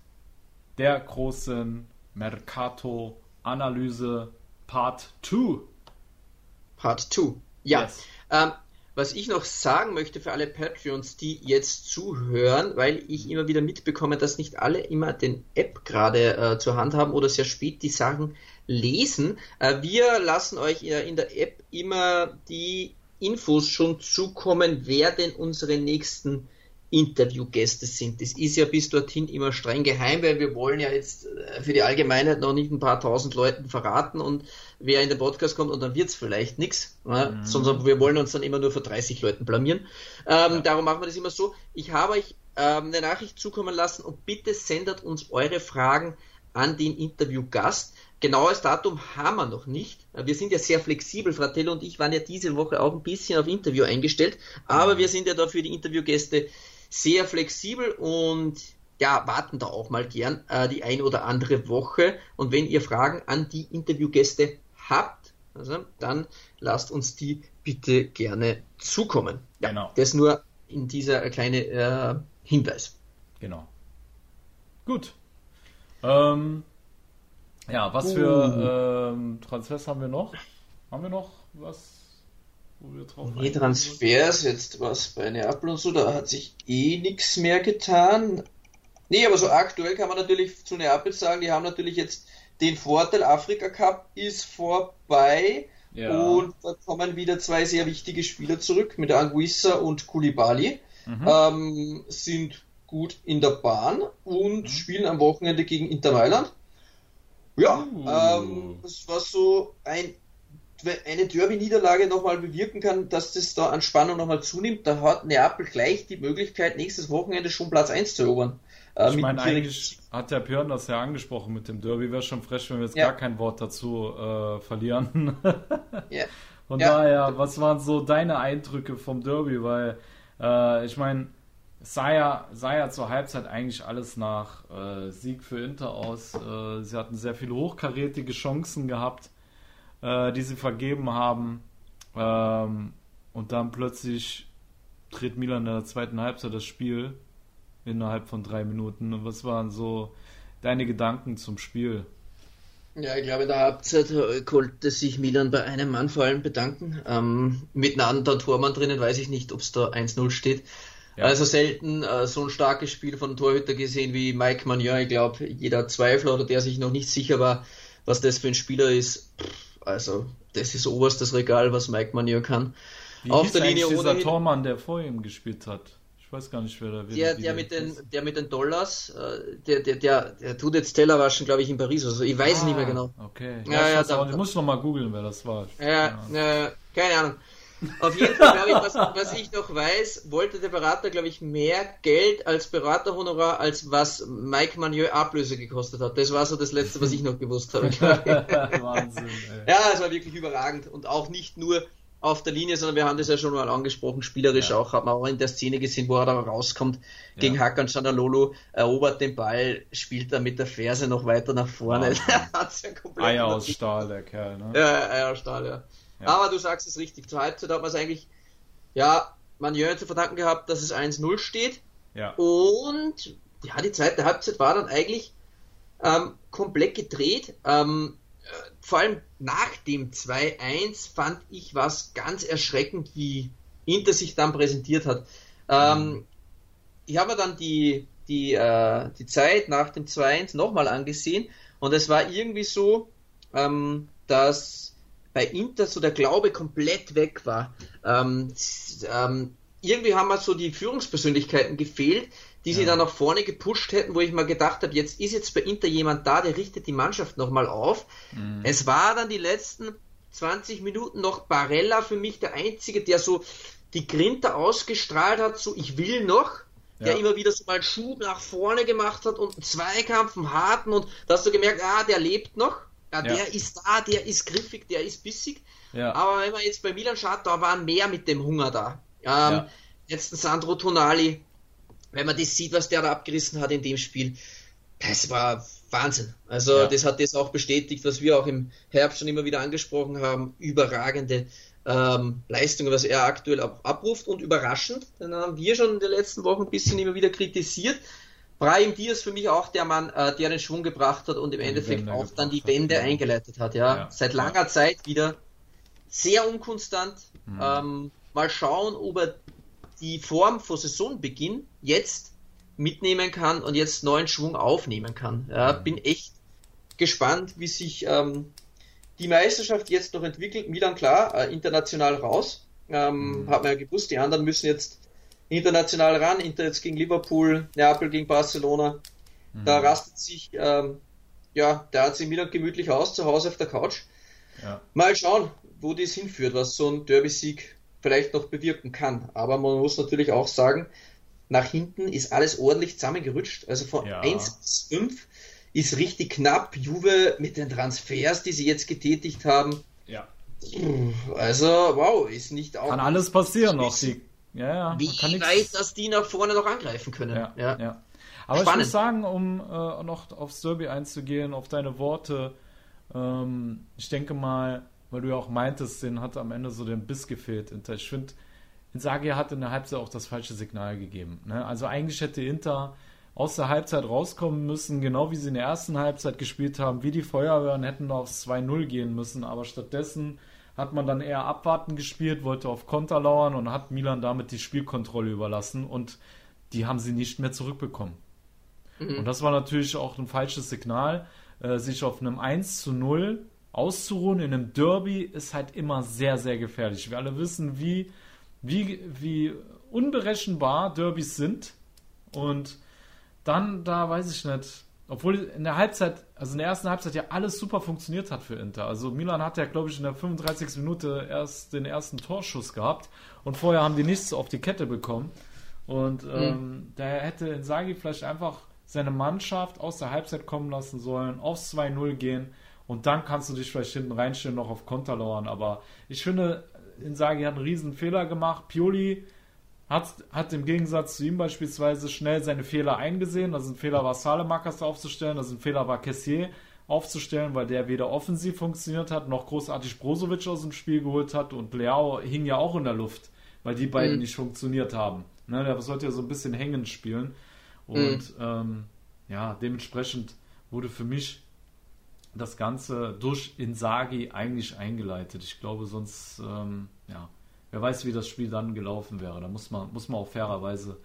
der großen Mercato-Analyse Part 2. Part 2. Ja. Yes. Ähm, was ich noch sagen möchte für alle Patreons, die jetzt zuhören, weil ich immer wieder mitbekomme, dass nicht alle immer den App gerade äh, zur Hand haben oder sehr spät die Sachen lesen. Äh, wir lassen euch in der App immer die Infos schon zukommen, wer denn unsere nächsten Interviewgäste sind. Das ist ja bis dorthin immer streng geheim, weil wir wollen ja jetzt äh, für die Allgemeinheit noch nicht ein paar tausend Leuten verraten und wer in den Podcast kommt und dann wird's vielleicht nichts, mhm. sondern wir wollen uns dann immer nur vor 30 Leuten blamieren. Ähm, Darum machen wir das immer so. Ich habe euch ähm, eine Nachricht zukommen lassen und bitte sendet uns eure Fragen an den Interviewgast. Genaues Datum haben wir noch nicht. Wir sind ja sehr flexibel. Fratello und ich waren ja diese Woche auch ein bisschen auf Interview eingestellt, aber wir sind ja da für die Interviewgäste sehr flexibel und ja, warten da auch mal gern äh, die ein oder andere Woche. Und wenn ihr Fragen an die Interviewgäste habt, also, dann lasst uns die bitte gerne zukommen. Ja, Genau. Das nur in dieser kleine äh, Hinweis. Genau. Gut. Ähm, ja, was für ähm, Transfers haben wir noch? Haben wir noch was, wo wir drauf Nee, eingehen Transfers, jetzt was bei Neapel und so, da hat sich eh nichts mehr getan. Nee, aber so aktuell kann man natürlich zu Neapel sagen, die haben natürlich jetzt den Vorteil, Afrika Cup ist vorbei Ja. und da kommen wieder zwei sehr wichtige Spieler zurück mit Anguissa und Koulibaly. Mhm. Ähm, sind gut in der Bahn und spielen am Wochenende gegen Inter Mailand. Ja, Uh. ähm, das war so ein, eine Derby-Niederlage nochmal bewirken kann, dass das da an Spannung nochmal zunimmt. Da hat Neapel gleich die Möglichkeit, nächstes Wochenende schon Platz 1 zu erobern. Äh, Ich meine, eigentlich hat der Björn das ja angesprochen mit dem Derby. Wäre schon frech, wenn wir jetzt Ja. gar kein Wort dazu äh, verlieren. Ja. Von Ja. daher, was waren so deine Eindrücke vom Derby? Weil äh, ich meine, es sah ja, sah ja zur Halbzeit eigentlich alles nach äh, Sieg für Inter aus. Äh, sie hatten sehr viele hochkarätige Chancen gehabt, äh, die sie vergeben haben. Ähm, und dann plötzlich dreht Milan in der zweiten Halbzeit das Spiel innerhalb von drei Minuten. Und was waren so deine Gedanken zum Spiel? Ja, ich glaube, in der Halbzeit äh, konnte sich Milan bei einem Mann vor allem bedanken. Ähm, mit einem anderen Tormann drinnen weiß ich nicht, ob es da 1-0 steht. Ja. Also selten äh, so ein starkes Spiel von Torhüter gesehen wie Mike Magnon. Ich glaube, jeder Zweifler oder der sich noch nicht sicher war, was das für ein Spieler ist, pff, also das ist oberstes Regal, was Mike Magnon kann. Wie Auf der Linie eigentlich dieser Tormann, der vor ihm gespielt hat? Ich weiß gar nicht, wer da Der, der, mit den, der mit den Dollars, äh, der, der, der, der tut jetzt Teller waschen, glaube ich, in Paris. Also ich weiß es nicht mehr genau. Ah, Okay. Ja, Ja, ja, ich, muss noch mal googeln, wer das war. Ja, äh, keine Ahnung. Auf jeden Fall, glaube ich, was, was ich noch weiß, wollte der Berater, glaube ich, mehr Geld als Beraterhonorar, als was Mike Magnon Ablöse gekostet hat. Das war so das Letzte, was ich noch gewusst habe. Wahnsinn, ey. ja, es war wirklich überragend. Und auch nicht nur auf der Linie, sondern wir haben das ja schon mal angesprochen, spielerisch ja. auch, hat man auch in der Szene gesehen, wo er da rauskommt ja. gegen Hakan Chanalolo, erobert den Ball, spielt da mit der Ferse noch weiter nach vorne. Ja. Eier aus Stahl, der Kerl, ne? Ja, Eier aus Stahl, ja. Ja. Aber du sagst es richtig, zur Halbzeit hat man es eigentlich, ja, man Jörn zu verdanken gehabt, dass es 1-0 steht. Ja. Und ja, die zweite Halbzeit war dann eigentlich ähm, komplett gedreht. Ähm, vor allem nach dem 2-1 fand ich was ganz erschreckend, wie Inter sich dann präsentiert hat. Ähm, ich habe mir dann die, die, äh, die Zeit nach dem 2-1 nochmal angesehen und es war irgendwie so, ähm, dass bei Inter so der Glaube komplett weg war. Ähm, ähm irgendwie haben mir so die Führungspersönlichkeiten gefehlt, die ja. sie dann nach vorne gepusht hätten, wo ich mal gedacht habe, jetzt ist jetzt bei Inter jemand da, der richtet die Mannschaft nochmal auf. Mhm. Es war dann die letzten 20 Minuten noch Barella für mich der Einzige, der so die Grinter ausgestrahlt hat, so ich will noch, ja. der immer wieder so mal einen Schub nach vorne gemacht hat und einen Zweikampf, einen harten und da hast du gemerkt, ah, der lebt noch, ja, der ja. ist da, der ist griffig, der ist bissig. Ja. Aber wenn man jetzt bei Milan schaut, da war mehr mit dem Hunger da. Ähm, jetzt ein Sandro Tonali, wenn man das sieht, was der da abgerissen hat in dem Spiel, das war Wahnsinn. Also das hat das auch bestätigt, was wir auch im Herbst schon immer wieder angesprochen haben. Überragende ähm, Leistungen, was er aktuell abruft und überraschend. Dann haben wir schon in den letzten Wochen ein bisschen immer wieder kritisiert. Brahim Diaz für mich auch der Mann, äh, der den Schwung gebracht hat und im Endeffekt auch dann die Wende hat. eingeleitet hat. Ja. ja. Seit langer Zeit wieder sehr unkonstant. Mhm. Ähm, mal schauen, ob er die Form vor Saisonbeginn jetzt mitnehmen kann und jetzt neuen Schwung aufnehmen kann. Ja, mhm. bin echt gespannt, wie sich ähm, die Meisterschaft jetzt noch entwickelt. Milan klar, äh, international raus. Ähm, mhm. Hat man ja gewusst, die anderen müssen jetzt international ran. Inter jetzt gegen Liverpool, Neapel gegen Barcelona. Mhm. Da rastet sich, ähm, ja, der hat sich Milan gemütlich aus, zu Hause auf der Couch. Ja. Mal schauen, wo das hinführt, was so ein Derby-Sieg vielleicht noch bewirken kann. Aber man muss natürlich auch sagen, nach hinten ist alles ordentlich zusammengerutscht. Also von ja. 1 bis 5 ist richtig knapp. Juve mit den Transfers, die sie jetzt getätigt haben. Ja. Also, wow, ist nicht auch. Kann alles passieren noch. Die, ja, ja. Wie weit, dass die nach vorne noch angreifen können. Ja, ja. ja. Aber Spannend. ich muss sagen, um äh, noch aufs Derby einzugehen, auf deine Worte, ähm, ich denke mal, weil du ja auch meintest, den hat am Ende so den Biss gefehlt. Inter. Ich finde, Inzaghi hat in der Halbzeit auch das falsche Signal gegeben. Ne? Also eigentlich hätte Inter aus der Halbzeit rauskommen müssen, genau wie sie in der ersten Halbzeit gespielt haben, wie die Feuerwehren hätten aufs 2-0 gehen müssen, aber stattdessen hat man dann eher abwarten gespielt, wollte auf Konter lauern und hat Milan damit die Spielkontrolle überlassen und die haben sie nicht mehr zurückbekommen. Mhm. Und das war natürlich auch ein falsches Signal, äh, sich auf einem 1 zu 0 auszuruhen in einem Derby ist halt immer sehr, sehr gefährlich. Wir alle wissen, wie, wie, wie unberechenbar Derbys sind. Und dann, da weiß ich nicht, obwohl in der Halbzeit, also in der ersten Halbzeit ja alles super funktioniert hat für Inter. Also Milan hat ja, glaube ich, in der 35. Minute erst den ersten Torschuss gehabt und vorher haben die nichts auf die Kette bekommen. Und mhm. ähm, mhm. da hätte Insagi vielleicht einfach seine Mannschaft aus der Halbzeit kommen lassen sollen, aufs 2-0 gehen und dann kannst du dich vielleicht hinten reinstellen, noch auf Konter lauern. Aber ich finde, Insagi hat einen riesen Fehler gemacht. Pioli hat, hat im Gegensatz zu ihm beispielsweise schnell seine Fehler eingesehen. Also ein Fehler war Salemakas aufzustellen, also ein Fehler war Kessier aufzustellen, weil der weder offensiv funktioniert hat, noch großartig Brozovic aus dem Spiel geholt hat und Leao hing ja auch in der Luft, weil die beiden mhm. nicht funktioniert haben. Ne, der sollte ja so ein bisschen hängen spielen. Und mhm. ähm, ja, dementsprechend wurde für mich das Ganze durch Insagi eigentlich eingeleitet. Ich glaube, sonst, ähm, ja, wer weiß, wie das Spiel dann gelaufen wäre. Da muss man, muss man auch fairerweise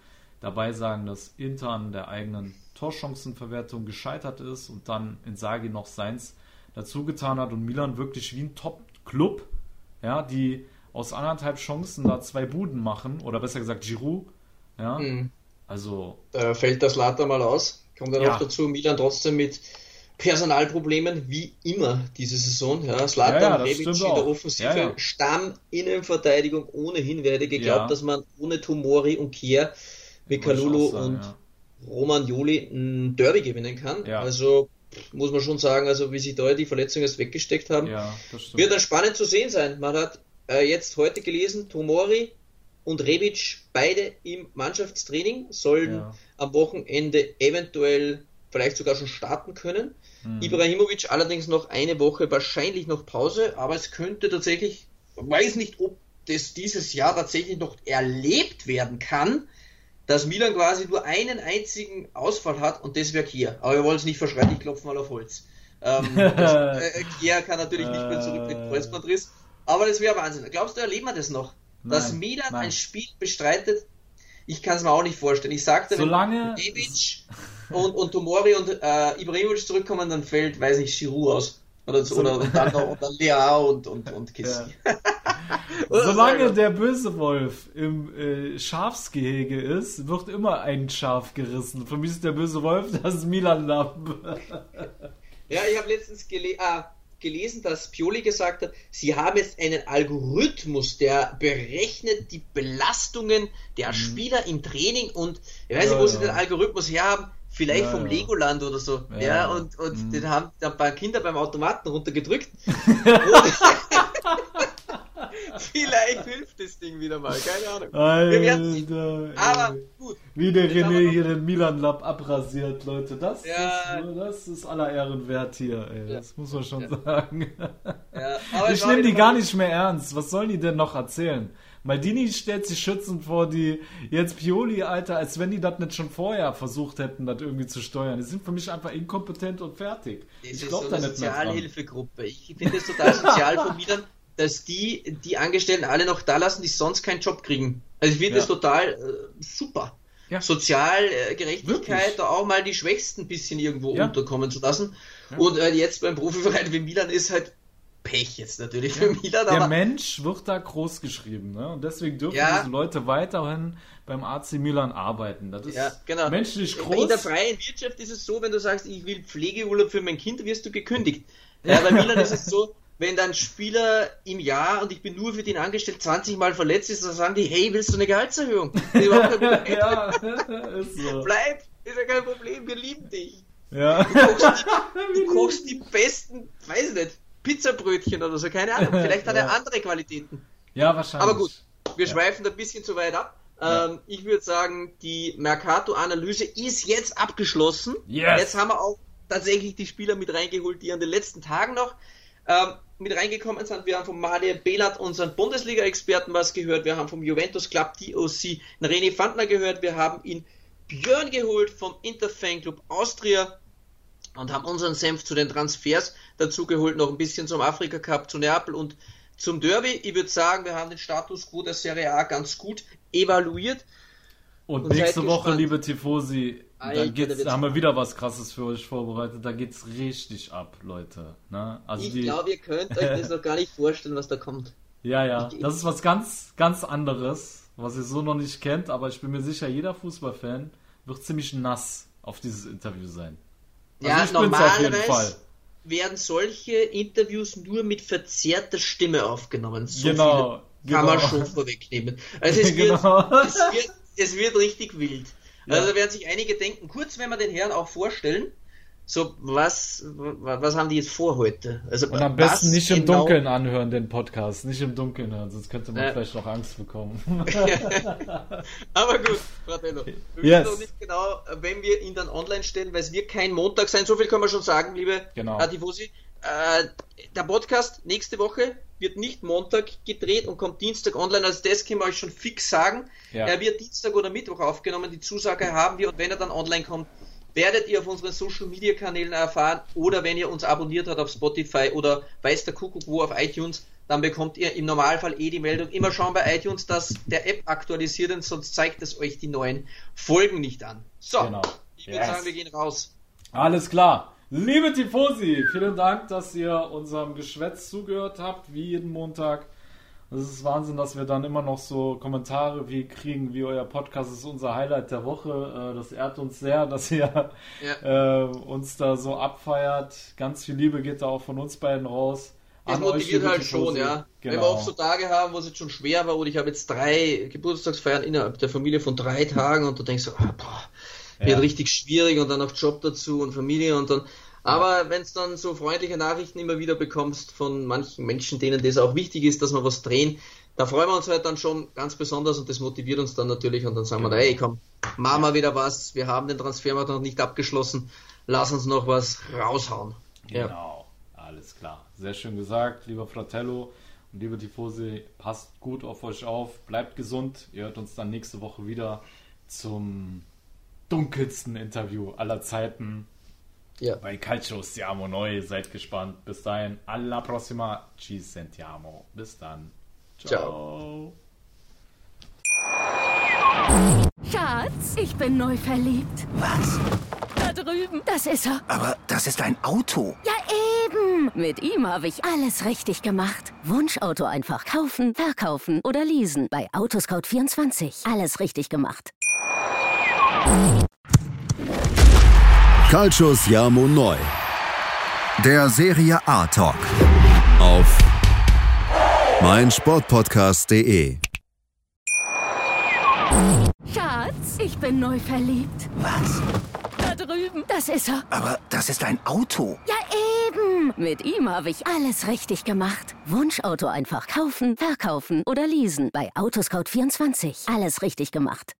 dabei sagen, dass Inter an der eigenen Torchancenverwertung gescheitert ist und dann Insagi noch seins dazu getan hat und Milan wirklich wie ein Top-Club, ja, die aus anderthalb Chancen da zwei Buden machen, oder besser gesagt Giroud, ja, mhm. also... Da fällt das Later mal aus, kommt dann ja. noch dazu, Milan trotzdem mit Personalproblemen wie immer diese Saison. Ja, Slatan ja, ja, Rebic in der Offensive, ja, ja. Stamminnenverteidigung ohnehin. Wer hätte geglaubt, ja. dass man ohne Tomori und Kier mit Kalulu und Roman Joli ein Derby gewinnen kann. Also muss man schon sagen, also wie sich da die Verletzungen jetzt weggesteckt haben, wird dann spannend zu sehen sein. Man hat äh, jetzt heute gelesen, Tomori und Rebic beide im Mannschaftstraining sollen Ja. am Wochenende eventuell vielleicht sogar schon starten können. Hm. Ibrahimovic allerdings noch eine Woche wahrscheinlich noch Pause, aber es könnte tatsächlich, weiß nicht, ob das dieses Jahr tatsächlich noch erlebt werden kann, dass Milan quasi nur einen einzigen Ausfall hat und das wäre Kier. Aber wir wollen es nicht verschreien, ich klopfe mal auf Holz. Ähm, das, äh, Kier kann natürlich nicht mehr zurück mit Kreuzbandriss, aber das wäre Wahnsinn. Glaubst du, erleben wir das noch? dass Nein, Milan nein. ein Spiel bestreitet? Ich kann es mir auch nicht vorstellen. Ich sagte, Solange- Rebic und, und Tomori und äh, Ibrahimovic zurückkommen, dann fällt, weiß ich, Giroud aus. Oder, so, oder und dann noch und dann Leao und, und, und Kissi. Solange der böse Wolf im äh, Schafsgehege ist, wird immer ein Schaf gerissen. Für mich ist der böse Wolf das Milan-Lamm. Ja, ich habe letztens gele ah, gelesen, dass Pioli gesagt hat, sie haben jetzt einen Algorithmus, der berechnet die Belastungen der Spieler im Training und ich weiß Mhm. Ja, nicht, wo sie ja. den Algorithmus her haben. Vielleicht Ja, vom ja. Legoland oder so. Ja, Ja, und, und Mhm. den haben ein paar Kinder beim Automaten runtergedrückt. Vielleicht hilft das Ding wieder mal, keine Ahnung. Alter, Aber gut. Wie der René hier den Milan-Lab abrasiert, Leute. Das, Ja. ist, das ist aller Ehren wert hier, ey. Das muss man schon sagen. Ich nehme die gar nicht mehr ernst. Was sollen die denn noch erzählen? Maldini stellt sich schützend vor die jetzt Pioli, Alter, als wenn die das nicht schon vorher versucht hätten, das irgendwie zu steuern. Die sind für mich einfach inkompetent und fertig. Das ich ist glaube so da eine nicht mehr. Sozialhilfegruppe. Ich finde es total sozial von Milan, dass die die Angestellten alle noch da lassen, die sonst keinen Job kriegen. Also ich finde Ja. das total äh, super. Ja. Sozialgerechtigkeit, Wirklich. da auch mal die Schwächsten ein bisschen irgendwo Ja. unterkommen zu lassen. Und äh, jetzt beim Profiverein wie Milan ist halt Pech jetzt natürlich für Milan, Der Mensch wird da groß geschrieben, ne? Und deswegen dürfen Ja. diese Leute weiterhin beim AC Milan arbeiten. Das ist Ja, genau. menschlich In groß. der freien Wirtschaft ist es so, wenn du sagst, ich will Pflegeurlaub für mein Kind, wirst du gekündigt. Ja, bei Milan ist es so, wenn dann Spieler im Jahr und ich bin nur für den angestellt 20 Mal verletzt ist, dann sagen die, hey, willst du eine Gehaltserhöhung? Ja, ist so. Bleib, ist ja kein Problem, wir lieben dich. Ja. Du kochst die, du kochst die besten, weiß ich nicht, Pizzabrötchen oder so, keine Ahnung. Vielleicht hat er Ja. andere Qualitäten. ja, wahrscheinlich. Aber gut, wir Ja. schweifen da ein bisschen zu weit ab. Ja. Ähm, ich würde sagen, die Mercato-Analyse ist jetzt abgeschlossen. Yes. Jetzt haben wir auch tatsächlich die Spieler mit reingeholt, die an den letzten Tagen noch ähm, mit reingekommen sind. Wir haben von Mario Belat, unseren Bundesliga-Experten, was gehört. Wir haben vom Juventus Club DOC einen René Fandner gehört. Wir haben ihn Björn geholt vom Interfanclub Austria und haben unseren Senf zu den Transfers dazu geholt, noch ein bisschen zum Afrika Cup, zu Neapel und zum Derby. Ich würde sagen, wir haben den Status quo der Serie A ganz gut evaluiert. Und Und nächste Woche, gespannt. liebe Tifosi, Alter, da, da haben wir wieder was krasses für euch vorbereitet. Da geht's richtig ab, Leute. Ne? Also ich die, glaube, ihr könnt euch das noch gar nicht vorstellen, was da kommt. ja, ja, das ist was ganz, ganz anderes, was ihr so noch nicht kennt. Aber ich bin mir sicher, jeder Fußballfan wird ziemlich nass auf dieses Interview sein. Also ja, ich bin's auf jeden Fall. Werden solche Interviews nur mit verzerrter Stimme aufgenommen. So Genau, viel kann man genau. schon vorwegnehmen. Also es wird, Genau. es wird, es wird richtig wild. Ja. Also da werden sich einige denken, kurz wenn wir den Herrn auch vorstellen, so was, wa- was haben die jetzt vor heute? Also Und am besten nicht im genau- Dunkeln anhören, den Podcast. Nicht im Dunkeln hören, sonst könnte man Ja. vielleicht noch Angst bekommen. Aber gut, Fratello. Wir Yes. wissen noch nicht genau, wenn wir ihn dann online stellen, weil es wird kein Montag sein. So viel können wir schon sagen, liebe Genau. Atifosi. Äh, der Podcast nächste Woche wird nicht Montag gedreht und kommt Dienstag online. Also das können wir euch schon fix sagen. Ja. Er wird Dienstag oder Mittwoch aufgenommen. Die Zusage haben wir und wenn er dann online kommt, werdet ihr auf unseren Social Media Kanälen erfahren oder wenn ihr uns abonniert habt auf Spotify oder weiß der Kuckuck wo auf iTunes, dann bekommt ihr im Normalfall eh die Meldung. Immer schauen bei iTunes, dass der App aktualisiert ist, sonst zeigt es euch die neuen Folgen nicht an. So, Genau. ich würde Yes. sagen, wir gehen raus. Alles klar. Liebe Tifosi, vielen Dank, dass ihr unserem Geschwätz zugehört habt, wie jeden Montag. Es ist Wahnsinn, dass wir dann immer noch so Kommentare wie kriegen, wie euer Podcast ist unser Highlight der Woche. Äh, Das ehrt uns sehr, dass ihr äh, uns da so abfeiert. Ganz viel Liebe geht da auch von uns beiden raus. Das An motiviert halt schon, ja. Wenn wir Genau. auch so Tage haben, wo es jetzt schon schwer war, und ich habe jetzt drei Geburtstagsfeiern innerhalb der Familie von drei Tagen und du denkst so, ah, boah, wird Ja. richtig schwierig und dann noch Job dazu und Familie und dann Aber wenn es dann so freundliche Nachrichten immer wieder bekommst von manchen Menschen, denen das auch wichtig ist, dass wir was drehen, da freuen wir uns halt dann schon ganz besonders und das motiviert uns dann natürlich und dann sagen wir, da, hey komm, machen wir wieder was, wir haben den Transfermarkt noch nicht abgeschlossen, lass uns noch was raushauen. Genau, ja. alles klar. Sehr schön gesagt, lieber Fratello und liebe Tifosi, passt gut auf euch auf, bleibt gesund, ihr hört uns dann nächste Woche wieder zum dunkelsten Interview aller Zeiten. Ja. Bei Calcio Siamo Neu. Seid gespannt. Bis dahin. Alla prossima. Ci sentiamo. Bis dann. Ciao. Ciao. Schatz, ich bin neu verliebt. Was? Da drüben. Das ist er. Aber das ist ein Auto. Ja, eben. Mit ihm habe ich alles richtig gemacht. Wunschauto einfach kaufen, verkaufen oder leasen. Bei Autoscout24. Alles richtig gemacht. Calcius Jamo Neu. Der Serie A Talk. Auf meinsportpodcast.de. Schatz, ich bin neu verliebt. Was? Da drüben. Das ist er. Aber das ist ein Auto. Ja, eben. Mit ihm habe ich alles richtig gemacht. Wunschauto einfach kaufen, verkaufen oder leasen. Bei Autoscout24. Alles richtig gemacht.